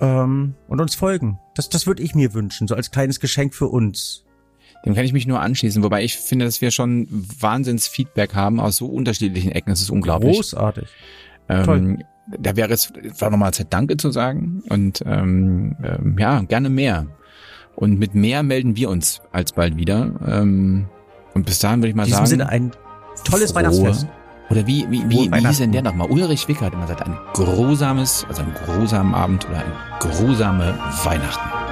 ähm, und uns folgen. Das, das würde ich mir wünschen, so als kleines Geschenk für uns. Dem kann ich mich nur anschließen, wobei ich finde, dass wir schon Wahnsinns-Feedback haben aus so unterschiedlichen Ecken. Das ist unglaublich. Großartig. Ähm, Toll. Da wäre es, war nochmal Zeit, Danke zu sagen. Und ähm, ähm, ja, gerne mehr. Und mit mehr melden wir uns alsbald wieder. Ähm, Und bis dahin würde ich mal In diesem sagen. Sinne ein tolles frohe- Weihnachtsfest. Oder wie, wie, wie, wie hieß denn der nochmal? Ulrich Wicker hat immer gesagt, ein grusames, also ein grusamen Abend oder ein grusame Weihnachten.